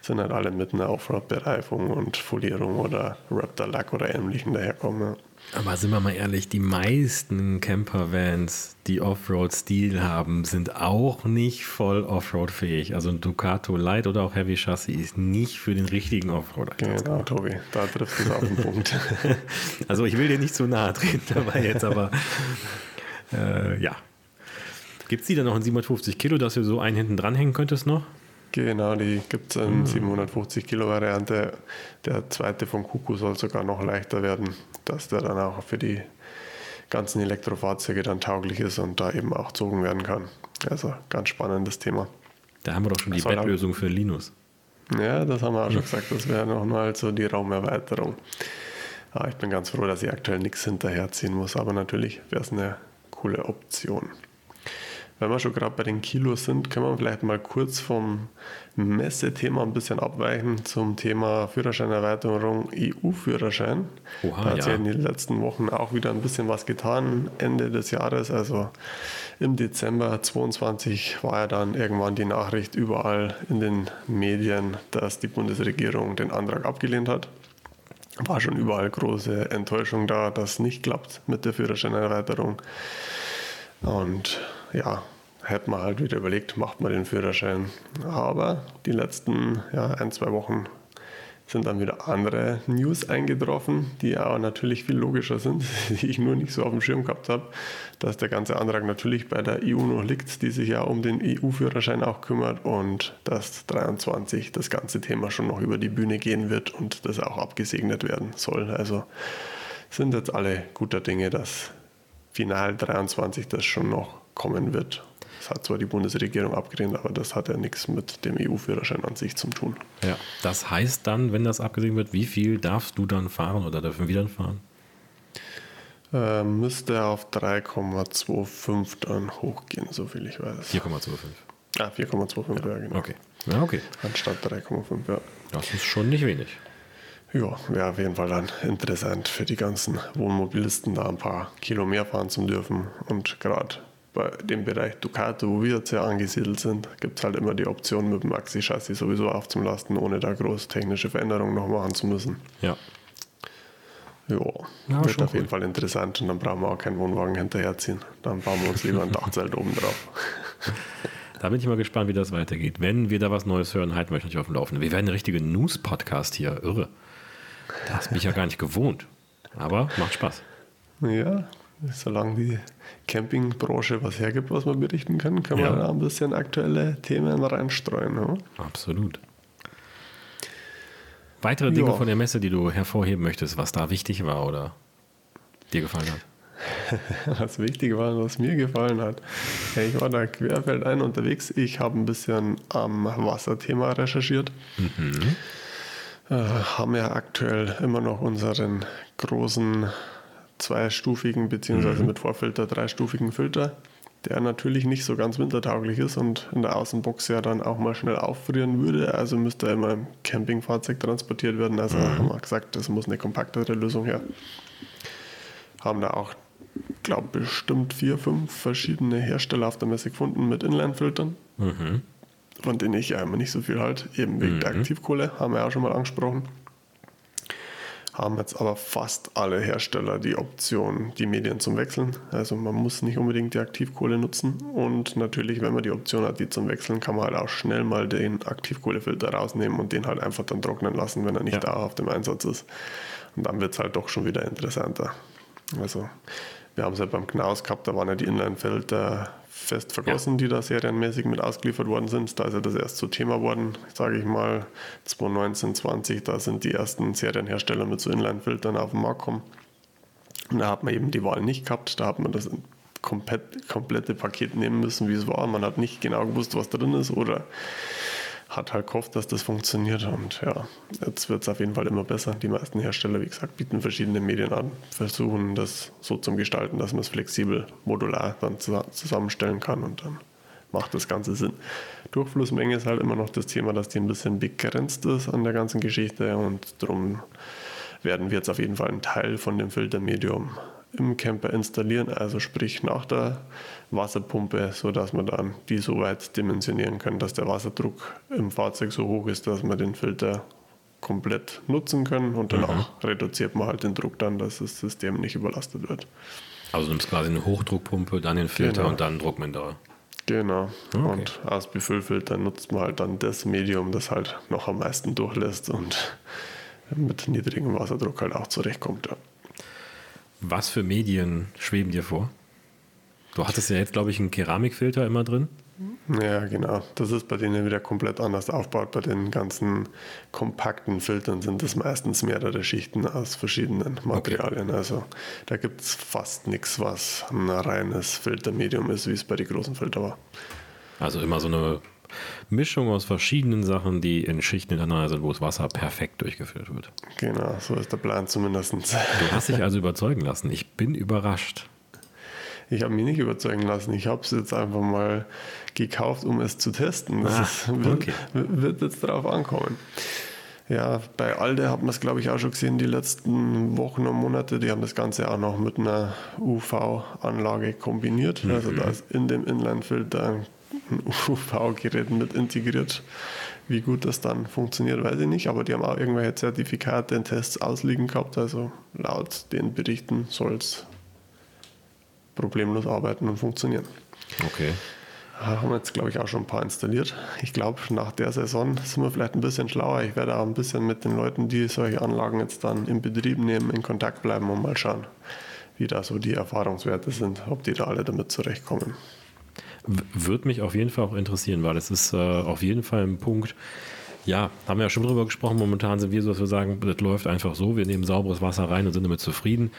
sind halt alle mit einer Offroad-Bereifung und Folierung oder Raptor-Lack oder ähnlichem daherkommen. Aber sind wir mal ehrlich, die meisten Campervans, die Offroad-Stil haben, sind auch nicht voll Offroad-fähig. Also ein Ducato Light oder auch Heavy Chassis ist nicht für den richtigen Offroad. Genau, Tobi, da trifft es auf den Punkt. also ich will dir nicht zu nahe treten dabei jetzt, aber äh, ja. Gibt es die dann noch in 750 Kilo, dass du so einen hinten dranhängen könntest noch? Genau, die gibt es in mhm. 750 Kilo Variante. Der zweite von Kuku soll sogar noch leichter werden, dass der dann auch für die ganzen Elektrofahrzeuge dann tauglich ist und da eben auch gezogen werden kann. Also ganz spannendes Thema. Da haben wir doch schon die Bettlösung für Linus. Ja, das haben wir auch schon gesagt. Das wäre nochmal so die Raumerweiterung. Aber ich bin ganz froh, dass ich aktuell nichts hinterherziehen muss. Aber natürlich wäre es eine coole Option. Wenn wir schon gerade bei den Kilos sind, können wir vielleicht mal kurz vom Messethema ein bisschen abweichen zum Thema Führerscheinerweiterung EU-Führerschein. da hat sich ja. in den letzten Wochen auch wieder ein bisschen was getan, Ende des Jahres. Also im Dezember 22 war ja dann irgendwann die Nachricht überall in den Medien, dass die Bundesregierung den Antrag abgelehnt hat war schon überall große Enttäuschung da, dass nicht klappt mit der Führerscheinerweiterung. Und ja, hätte man halt wieder überlegt, macht man den Führerschein. Aber die letzten ja, ein, zwei Wochen sind dann wieder andere News eingetroffen, die aber natürlich viel logischer sind, die ich nur nicht so auf dem Schirm gehabt habe, dass der ganze Antrag natürlich bei der EU noch liegt, die sich ja um den EU-Führerschein auch kümmert und dass 23 das ganze Thema schon noch über die Bühne gehen wird und das auch abgesegnet werden soll. Also sind jetzt alle guter Dinge, dass final 23 das schon noch kommen wird. Das hat zwar die Bundesregierung abgelehnt, aber das hat ja nichts mit dem EU-Führerschein an sich zu tun. Ja, das heißt dann, wenn das abgesehen wird, wie viel darfst du dann fahren oder dürfen wir dann fahren? Äh, müsste auf 3,25 dann hochgehen, soviel ich weiß. 4,25. Ah, 4,25, ja. ja, genau. Okay. Ja, okay. Anstatt 3,5, ja. Das ist schon nicht wenig. Ja, wäre auf jeden Fall dann interessant für die ganzen Wohnmobilisten, da ein paar Kilo mehr fahren zu dürfen. Und gerade bei dem Bereich Ducato, wo wir jetzt ja angesiedelt sind, gibt es halt immer die Option, mit dem Maxi-Chassis sowieso aufzulasten, ohne da groß technische Veränderungen noch machen zu müssen. Ja. Ja, ja wird auf jeden Fall interessant und dann brauchen wir auch keinen Wohnwagen hinterherziehen. Dann bauen wir uns lieber ein Dachzelt oben drauf. Da bin ich mal gespannt, wie das weitergeht. Wenn wir da was Neues hören, halten wir euch natürlich auf dem Laufenden. Wir werden eine richtige News-Podcast hier. Irre. Das bin ich ja gar nicht gewohnt. Aber macht Spaß. Ja, solange die Campingbranche was hergibt, was wir berichten können, können ja. wir da ein bisschen aktuelle Themen reinstreuen. Ja? Absolut. Weitere Dinge ja. von der Messe, die du hervorheben möchtest, was da wichtig war oder dir gefallen hat? was wichtig war, was mir gefallen hat. Ich war da querfeldein unterwegs. Ich habe ein bisschen am Wasserthema recherchiert. Mhm. Äh, haben ja aktuell immer noch unseren großen zweistufigen beziehungsweise mhm. mit Vorfilter dreistufigen Filter, der natürlich nicht so ganz wintertauglich ist und in der Außenbox ja dann auch mal schnell auffrieren würde. Also müsste er immer im Campingfahrzeug transportiert werden. Also mhm. haben wir gesagt, das muss eine kompaktere Lösung her. Haben da auch, glaube bestimmt vier, fünf verschiedene Hersteller auf der Messe gefunden mit Inline-Filtern. Mhm. Von denen ich ja immer nicht so viel halt, eben wegen der mhm. Aktivkohle, haben wir ja auch schon mal angesprochen haben jetzt aber fast alle Hersteller die Option, die Medien zum Wechseln. Also man muss nicht unbedingt die Aktivkohle nutzen. Und natürlich, wenn man die Option hat, die zum Wechseln, kann man halt auch schnell mal den Aktivkohlefilter rausnehmen und den halt einfach dann trocknen lassen, wenn er nicht ja. da auf dem Einsatz ist. Und dann wird es halt doch schon wieder interessanter. Also wir haben es ja beim Knaus gehabt, da waren ja die Inline-Filter fest vergossen, ja. die da serienmäßig mit ausgeliefert worden sind. Da ist ja das erst so Thema worden, sage ich mal, 2019, 20, da sind die ersten Serienhersteller mit so Inline-Filtern auf den Markt gekommen. Und da hat man eben die Wahl nicht gehabt, da hat man das komplett, komplette Paket nehmen müssen, wie es war. Man hat nicht genau gewusst, was drin ist oder hat halt gehofft, dass das funktioniert. Und ja, jetzt wird es auf jeden Fall immer besser. Die meisten Hersteller, wie gesagt, bieten verschiedene Medien an, versuchen das so zu gestalten, dass man es flexibel, modular dann zusammenstellen kann und dann macht das Ganze Sinn. Durchflussmenge ist halt immer noch das Thema, dass die ein bisschen begrenzt ist an der ganzen Geschichte und darum werden wir jetzt auf jeden Fall einen Teil von dem Filtermedium im Camper installieren, also sprich nach der Wasserpumpe, sodass man dann die so weit dimensionieren kann, dass der Wasserdruck im Fahrzeug so hoch ist, dass man den Filter komplett nutzen kann und danach mhm. reduziert man halt den Druck dann, dass das System nicht überlastet wird. Also du nimmst quasi eine Hochdruckpumpe, dann den Filter genau. und dann Druckminderer. Genau. Okay. Und als Befüllfilter nutzt man halt dann das Medium, das halt noch am meisten durchlässt und mit niedrigem Wasserdruck halt auch zurechtkommt. Ja. Was für Medien schweben dir vor? Du hattest ja jetzt, glaube ich, einen Keramikfilter immer drin. Ja, genau. Das ist bei denen wieder komplett anders aufgebaut. Bei den ganzen kompakten Filtern sind es meistens mehrere Schichten aus verschiedenen Materialien. Okay. Also da gibt es fast nichts, was ein reines Filtermedium ist, wie es bei den großen Filtern war. Also immer so eine Mischung aus verschiedenen Sachen, die in Schichten hintereinander sind, wo das Wasser perfekt durchgeführt wird. Genau, so ist der Plan zumindest. Du hast dich also überzeugen lassen. Ich bin überrascht. Ich habe mich nicht überzeugen lassen. Ich habe es jetzt einfach mal gekauft, um es zu testen. Das ah, ist, wird, okay. wird jetzt darauf ankommen. Ja, bei Alde hat man es, glaube ich, auch schon gesehen, die letzten Wochen und Monate. Die haben das Ganze auch noch mit einer UV-Anlage kombiniert. Mhm. Also da ist in dem Inline-Filter ein UV-Gerät mit integriert. Wie gut das dann funktioniert, weiß ich nicht, aber die haben auch irgendwelche Zertifikate in Tests ausliegen gehabt. Also laut den Berichten soll es problemlos arbeiten und funktionieren. Okay. Haben wir jetzt, glaube ich, auch schon ein paar installiert. Ich glaube, nach der Saison sind wir vielleicht ein bisschen schlauer. Ich werde auch ein bisschen mit den Leuten, die solche Anlagen jetzt dann in Betrieb nehmen, in Kontakt bleiben und mal schauen, wie da so die Erfahrungswerte sind, ob die da alle damit zurechtkommen. Würde mich auf jeden Fall auch interessieren, weil es ist äh, auf jeden Fall ein Punkt, ja, haben wir ja schon drüber gesprochen. Momentan sind wir so, dass wir sagen, das läuft einfach so. Wir nehmen sauberes Wasser rein und sind damit zufrieden.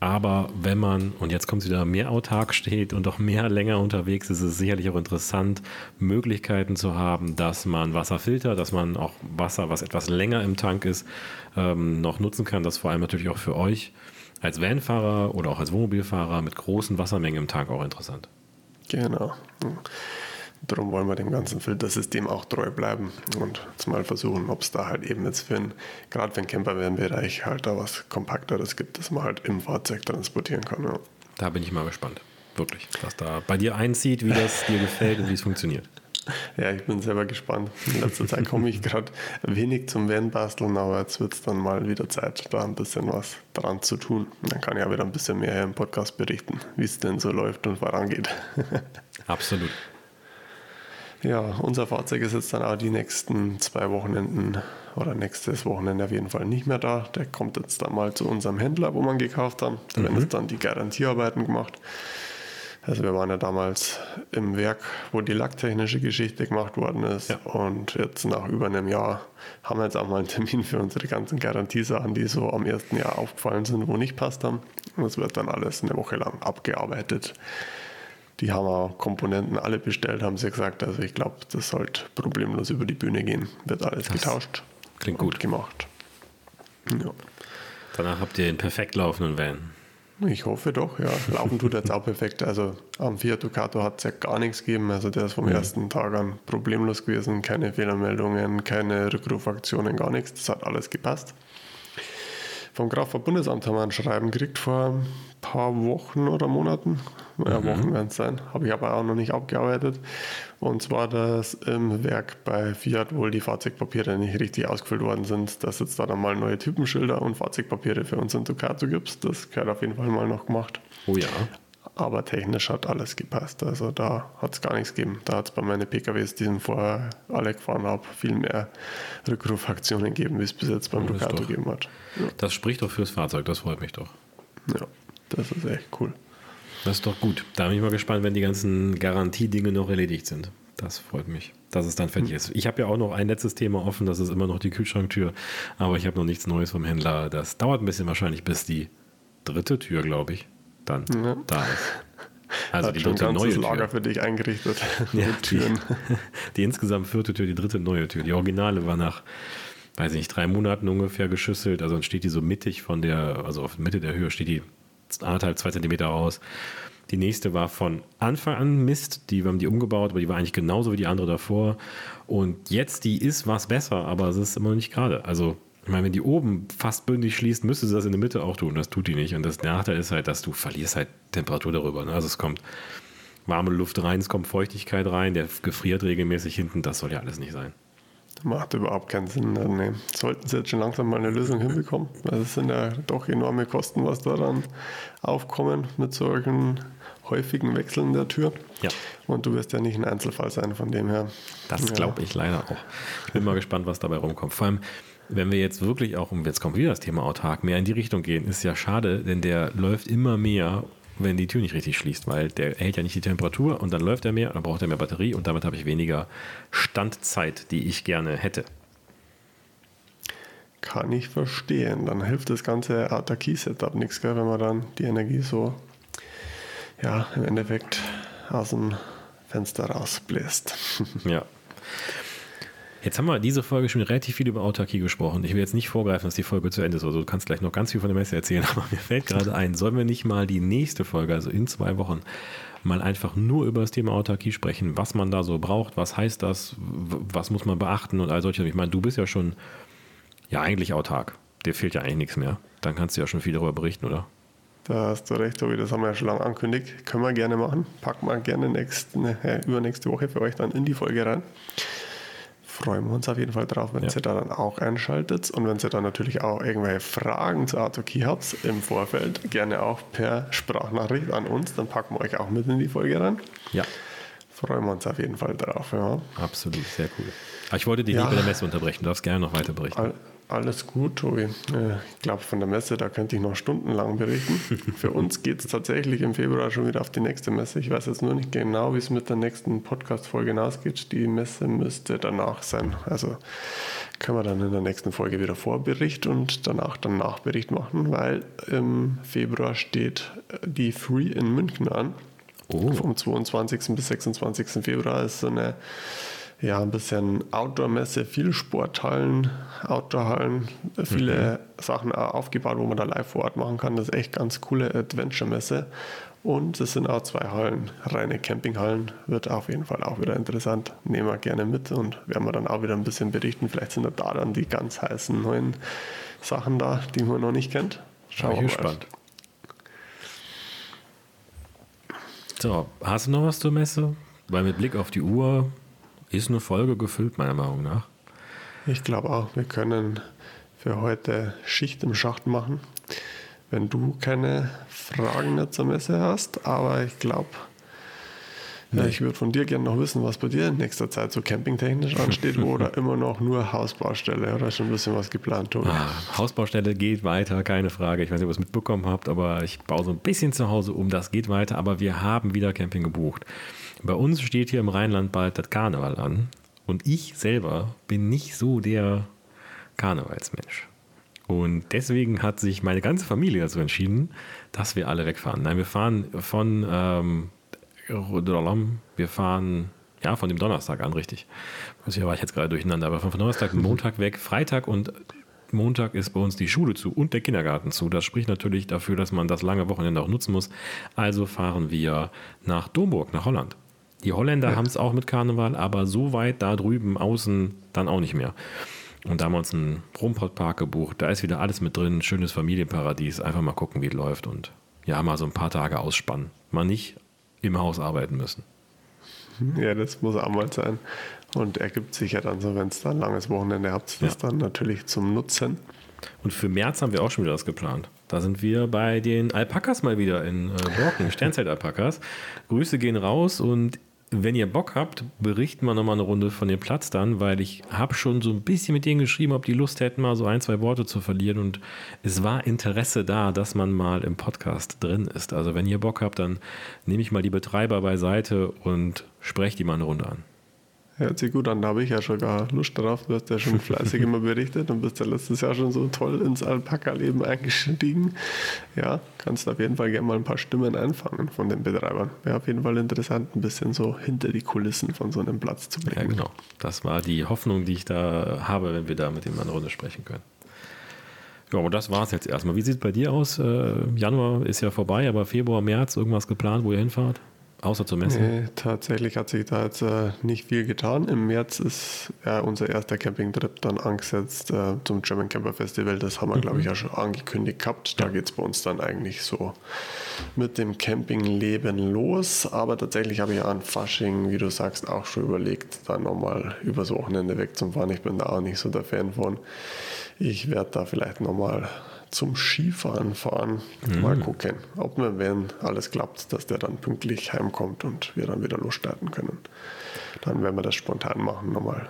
Aber wenn man, und jetzt kommt es wieder, mehr autark steht und auch mehr länger unterwegs ist, ist es sicherlich auch interessant, Möglichkeiten zu haben, dass man Wasser filtert, dass man auch Wasser, was etwas länger im Tank ist, ähm, noch nutzen kann. Das vor allem natürlich auch für euch als Vanfahrer oder auch als Wohnmobilfahrer mit großen Wassermengen im Tank auch interessant. Genau. Darum wollen wir dem ganzen Filtersystem auch treu bleiben und jetzt mal versuchen, ob es da halt eben jetzt für einen, gerade für einen Campervan-Bereich halt da was Kompakteres gibt, das man halt im Fahrzeug transportieren kann. Ja. Da bin ich mal gespannt. Wirklich. Was da bei dir einzieht, wie das dir gefällt und wie es funktioniert. Ja, ich bin selber gespannt. In letzter Zeit komme ich gerade wenig zum Van-Basteln, aber jetzt wird es dann mal wieder Zeit, da ein bisschen was dran zu tun. Dann kann ich ja wieder ein bisschen mehr im Podcast berichten, wie es denn so läuft und vorangeht. Absolut. Ja, unser Fahrzeug ist jetzt dann auch die nächsten zwei Wochenenden oder nächstes Wochenende auf jeden Fall nicht mehr da. Der kommt jetzt dann mal zu unserem Händler, wo wir gekauft haben. Da werden jetzt dann die Garantiearbeiten gemacht. Also wir waren ja damals im Werk, wo die lacktechnische Geschichte gemacht worden ist. Ja. Und jetzt nach über einem Jahr haben wir jetzt auch mal einen Termin für unsere ganzen Garantiesachen, die so am ersten Jahr aufgefallen sind, wo nicht passt haben. Und es wird dann alles eine Woche lang abgearbeitet. Die haben auch Komponenten alle bestellt, haben sie gesagt. Also ich glaube, das sollte problemlos über die Bühne gehen. Wird alles Das getauscht. klingt gut. gemacht. Ja. Danach habt ihr den perfekt laufenden Van. Ich hoffe doch, ja. Laufen tut jetzt auch perfekt. Also am Fiat Ducato hat es ja gar nichts gegeben. Also der ist vom ersten Tag an problemlos gewesen. Keine Fehlermeldungen, keine Rückrufaktionen, gar nichts. Das hat alles gepasst. Vom Kraftfahrtbundesamt haben wir ein Schreiben gekriegt vor ein paar Wochen oder Monaten. Ja, Wochen werden es sein. Habe ich aber auch noch nicht abgearbeitet. Und zwar, dass im Werk bei Fiat wohl die Fahrzeugpapiere nicht richtig ausgefüllt worden sind. Dass jetzt da dann mal neue Typenschilder und Fahrzeugpapiere für uns in Ducato gibt. Das gehört auf jeden Fall mal noch gemacht. Oh ja. Aber technisch hat alles gepasst. Also da hat es gar nichts gegeben. Da hat es bei meinen PKWs, die ich vorher alle gefahren habe, viel mehr Rückrufaktionen gegeben, wie es bis jetzt beim ist Ducato gegeben hat. Ja, Das spricht doch fürs Fahrzeug, das freut mich doch. ja, das ist echt cool. Das ist doch gut. Da bin ich mal gespannt, wenn die ganzen Garantiedinge noch erledigt sind. Das freut mich, dass es dann fertig ist. Ich habe ja auch noch ein letztes Thema offen, das ist immer noch die Kühlschranktür. Aber ich habe noch nichts Neues vom Händler. Das dauert ein bisschen wahrscheinlich, bis die dritte Tür, glaube ich, dann Ja. da ist. Also hat die schon ein dritte neue ganzes Lager Tür. für dich eingerichtet. Ja, Türen. Die, die insgesamt vierte Tür, die dritte neue Tür. Die Originale war nach, weiß ich nicht, drei Monaten ungefähr geschüsselt. Also dann steht die so mittig von der, also auf Mitte der Höhe steht die anderthalb, zwei Zentimeter raus. Die nächste war von Anfang an Mist, die wir haben die umgebaut, aber die war eigentlich genauso wie die andere davor. Und jetzt, die ist was besser, aber es ist immer noch nicht gerade. Also, ich meine, wenn die oben fast bündig schließt, müsste sie das in der Mitte auch tun. Das tut die nicht. Und das Nachteil ist halt, dass du verlierst halt Temperatur darüber. Ne? Also es kommt warme Luft rein, es kommt Feuchtigkeit rein, der gefriert regelmäßig hinten. Das soll ja alles nicht sein. Macht überhaupt keinen Sinn. Also, nee. Sollten sie jetzt schon langsam mal eine Lösung hinbekommen. Es sind ja doch enorme Kosten, was da dann aufkommen mit solchen häufigen Wechseln der Tür. Ja. Und du wirst ja nicht ein Einzelfall sein, von dem her. Das glaube ich leider auch. Ich bin mal gespannt, was dabei rumkommt. Vor allem, wenn wir jetzt wirklich auch, und jetzt kommt wieder das Thema autark, mehr in die Richtung gehen, ist ja schade, denn der läuft immer mehr, wenn die Tür nicht richtig schließt, weil der hält ja nicht die Temperatur und dann läuft er mehr, dann braucht er mehr Batterie und damit habe ich weniger Standzeit, die ich gerne hätte. Kann ich verstehen. Dann hilft das ganze Autarkie-Setup nichts, gell, wenn man dann die Energie so, ja, im Endeffekt aus dem Fenster rausbläst. Ja. Jetzt haben wir diese Folge schon relativ viel über Autarkie gesprochen. Ich will jetzt nicht vorgreifen, dass die Folge zu Ende ist. Also du kannst gleich noch ganz viel von der Messe erzählen, aber mir fällt gerade ein, sollen wir nicht mal die nächste Folge, also in zwei Wochen, mal einfach nur über das Thema Autarkie sprechen, was man da so braucht, was heißt das, was muss man beachten und all solche. Ich meine, du bist ja schon ja eigentlich autark. Dir fehlt ja eigentlich nichts mehr. Dann kannst du ja schon viel darüber berichten, oder? Da hast du recht, Tobi, das haben wir ja schon lange angekündigt. Können wir gerne machen. Packen wir gerne nächste, äh, übernächste Woche für euch dann in die Folge rein. Freuen wir uns auf jeden Fall drauf, wenn Ja. ihr da dann auch einschaltet. Und wenn ihr dann natürlich auch irgendwelche Fragen zur Autarkie habt im Vorfeld, gerne auch per Sprachnachricht an uns. Dann packen wir euch auch mit in die Folge rein. Ja, Freuen wir uns auf jeden Fall drauf. Ja. absolut, sehr cool. Aber ich wollte dich Ja. nicht bei der Messe unterbrechen, du darfst gerne noch weiter berichten. All, alles gut, Tobi. Äh, Ich glaube, von der Messe, da könnte ich noch stundenlang berichten. Für uns geht es tatsächlich im Februar schon wieder auf die nächste Messe. Ich weiß jetzt nur nicht genau, wie es mit der nächsten Podcast-Folge hinausgeht. Die Messe müsste danach sein. Also können wir dann in der nächsten Folge wieder Vorbericht und danach dann Nachbericht machen, weil im Februar steht die Free in München an. Oh. Vom 22. bis 26. Februar ist so eine ja, ein bisschen Outdoor-Messe, viele Sporthallen, Outdoor-Hallen, viele Sachen auch aufgebaut, wo man da live vor Ort machen kann. Das ist echt ganz coole Adventure-Messe. Und es sind auch zwei Hallen, reine Campinghallen. Wird auf jeden Fall auch wieder interessant. Nehmen wir gerne mit und werden wir dann auch wieder ein bisschen berichten. Vielleicht sind da dann die ganz heißen neuen Sachen da, die man noch nicht kennt. Schau ich gespannt. So, hast du noch was zur Messe? Weil mit Blick auf die Uhr ist eine Folge gefüllt, meiner Meinung nach. Ich glaube auch, wir können für heute Schicht im Schacht machen. Wenn du keine Fragen mehr zur Messe hast, aber ich glaube, Ja, ich würde von dir gerne noch wissen, was bei dir in nächster Zeit so campingtechnisch ansteht oder immer noch nur Hausbaustelle oder schon ein bisschen was geplant, Tobi? Ah, Hausbaustelle geht weiter, keine Frage. Ich weiß nicht, ob ihr es mitbekommen habt, aber ich baue so ein bisschen zu Hause um. Das geht weiter, aber wir haben wieder Camping gebucht. Bei uns steht hier im Rheinland bald das Karneval an und ich selber bin nicht so der Karnevalsmensch. Und deswegen hat sich meine ganze Familie dazu entschieden, dass wir alle wegfahren. Nein, wir fahren von ähm, wir fahren ja von dem Donnerstag an, richtig. Hier war ich jetzt gerade durcheinander, aber von Donnerstag, Montag weg, Freitag und Montag ist bei uns die Schule zu und der Kindergarten zu. Das spricht natürlich dafür, dass man das lange Wochenende auch nutzen muss. Also fahren wir nach Domburg, nach Holland. Die Holländer ja. haben es auch mit Karneval, aber so weit da drüben außen dann auch nicht mehr. Und da haben wir uns einen Rumpott-Park gebucht. Da ist wieder alles mit drin. Schönes Familienparadies. Einfach mal gucken, wie es läuft. Und ja, mal so ein paar Tage ausspannen. Mal nicht im Haus arbeiten müssen. Ja, das muss auch mal sein. Und ergibt sich ja dann so, wenn es dann ein langes Wochenende habt, das ja. dann natürlich zum Nutzen. Und für März haben wir auch schon wieder was geplant. Da sind wir bei den Alpakas mal wieder in äh, Borken, Sternzeit-Alpakas. Grüße gehen raus und wenn ihr Bock habt, berichten wir nochmal eine Runde von dem Platz dann, weil ich habe schon so ein bisschen mit denen geschrieben, ob die Lust hätten, mal so ein, zwei Worte zu verlieren. Und es war Interesse da, dass man mal im Podcast drin ist. Also wenn ihr Bock habt, dann nehme ich mal die Betreiber beiseite und spreche die mal eine Runde an. Hört sich gut an, da habe ich ja schon gar Lust drauf. Du hast ja schon fleißig immer berichtet und bist ja letztes Jahr schon so toll ins Alpaka-Leben eingestiegen. Ja, kannst auf jeden Fall gerne mal ein paar Stimmen einfangen von den Betreibern. Wäre auf jeden Fall interessant, ein bisschen so hinter die Kulissen von so einem Platz zu bringen. Ja, genau. Das war die Hoffnung, die ich da habe, wenn wir da mit ihm eine Runde sprechen können. Ja, aber das war es jetzt erstmal. Wie sieht es bei dir aus? Äh, Januar ist ja vorbei, aber Februar, März, irgendwas geplant, wo ihr hinfahrt? Außer zur Messe? Nee, tatsächlich hat sich da jetzt äh, nicht viel getan. Im März ist äh, unser erster Campingtrip dann angesetzt äh, zum German Camper Festival. Das haben wir, mhm. glaube ich, ja schon angekündigt gehabt. Da geht es bei uns dann eigentlich so mit dem Campingleben los. Aber tatsächlich habe ich an Fasching, wie du sagst, auch schon überlegt, da nochmal übers Wochenende wegzufahren. Ich bin da auch nicht so der Fan von. Ich werde da vielleicht nochmal zum Skifahren fahren. Mhm. Mal gucken, ob wir, wenn alles klappt, dass der dann pünktlich heimkommt und wir dann wieder losstarten können. Dann werden wir das spontan machen, nochmal ein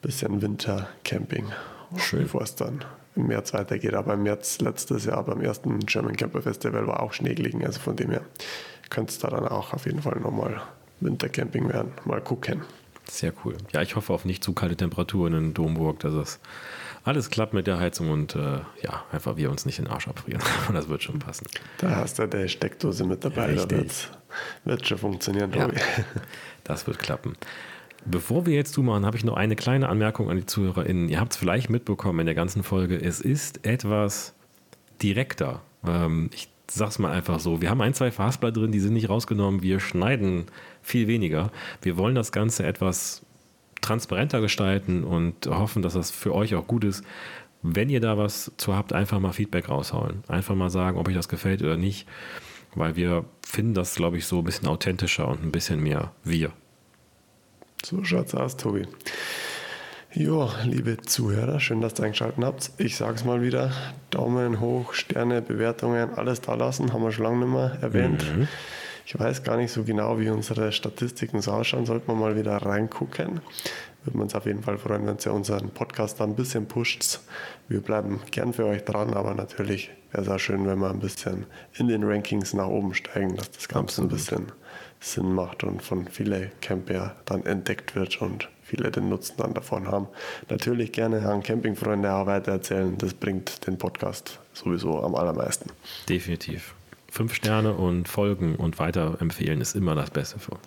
bisschen Wintercamping, Schön. bevor es dann im März weitergeht. Aber im März letztes Jahr beim ersten German Camper Festival war auch Schnee gelegen, also von dem her könnte es da dann auch auf jeden Fall nochmal Wintercamping werden. Mal gucken. Sehr cool. Ja, ich hoffe auf nicht zu kalte Temperaturen in Domburg, dass es alles klappt mit der Heizung und äh, ja, einfach wir uns nicht den Arsch abfrieren. das wird schon passen. Da hast du die Steckdose mit dabei. Ja, das wird schon funktionieren, ja, Das wird klappen. Bevor wir jetzt zumachen, habe ich noch eine kleine Anmerkung an die ZuhörerInnen. Ihr habt es vielleicht mitbekommen in der ganzen Folge. Es ist etwas direkter. Ähm, ich sag's mal einfach so. Wir haben ein, zwei Fastball drin, die sind nicht rausgenommen. Wir schneiden viel weniger. Wir wollen das Ganze etwas transparenter gestalten und hoffen, dass das für euch auch gut ist. Wenn ihr da was zu habt, einfach mal Feedback raushauen. Einfach mal sagen, ob euch das gefällt oder nicht. Weil wir finden das, glaube ich, so ein bisschen authentischer und ein bisschen mehr wir. So schaut's aus, Tobi. Jo, liebe Zuhörer, schön, dass ihr eingeschaltet habt. Ich sage es mal wieder: Daumen hoch, Sterne, Bewertungen, alles da lassen, haben wir schon lange nicht mehr erwähnt. Mhm. Ich weiß gar nicht so genau, wie unsere Statistiken so ausschauen. Sollten wir mal wieder reingucken. Würden wir uns auf jeden Fall freuen, wenn ihr unseren Podcast da ein bisschen pusht. Wir bleiben gern für euch dran, aber natürlich wäre es auch schön, wenn wir ein bisschen in den Rankings nach oben steigen, dass das Ganze Absolut. ein bisschen Sinn macht und von vielen Camper dann entdeckt wird und viele den Nutzen dann davon haben. Natürlich gerne an Campingfreunde auch weitererzählen. Das bringt den Podcast sowieso am allermeisten. Definitiv fünf Sterne und folgen und weiterempfehlen ist immer das Beste für uns.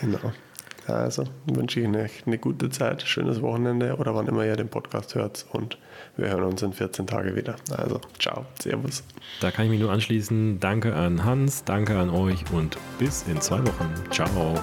Genau. Also wünsche ich eine, eine gute Zeit, schönes Wochenende oder wann immer ihr den Podcast hört und wir hören uns in 14 Tagen wieder. Also ciao, servus. Da kann ich mich nur anschließen. Danke an Hans, danke an euch und bis in zwei Wochen. Ciao.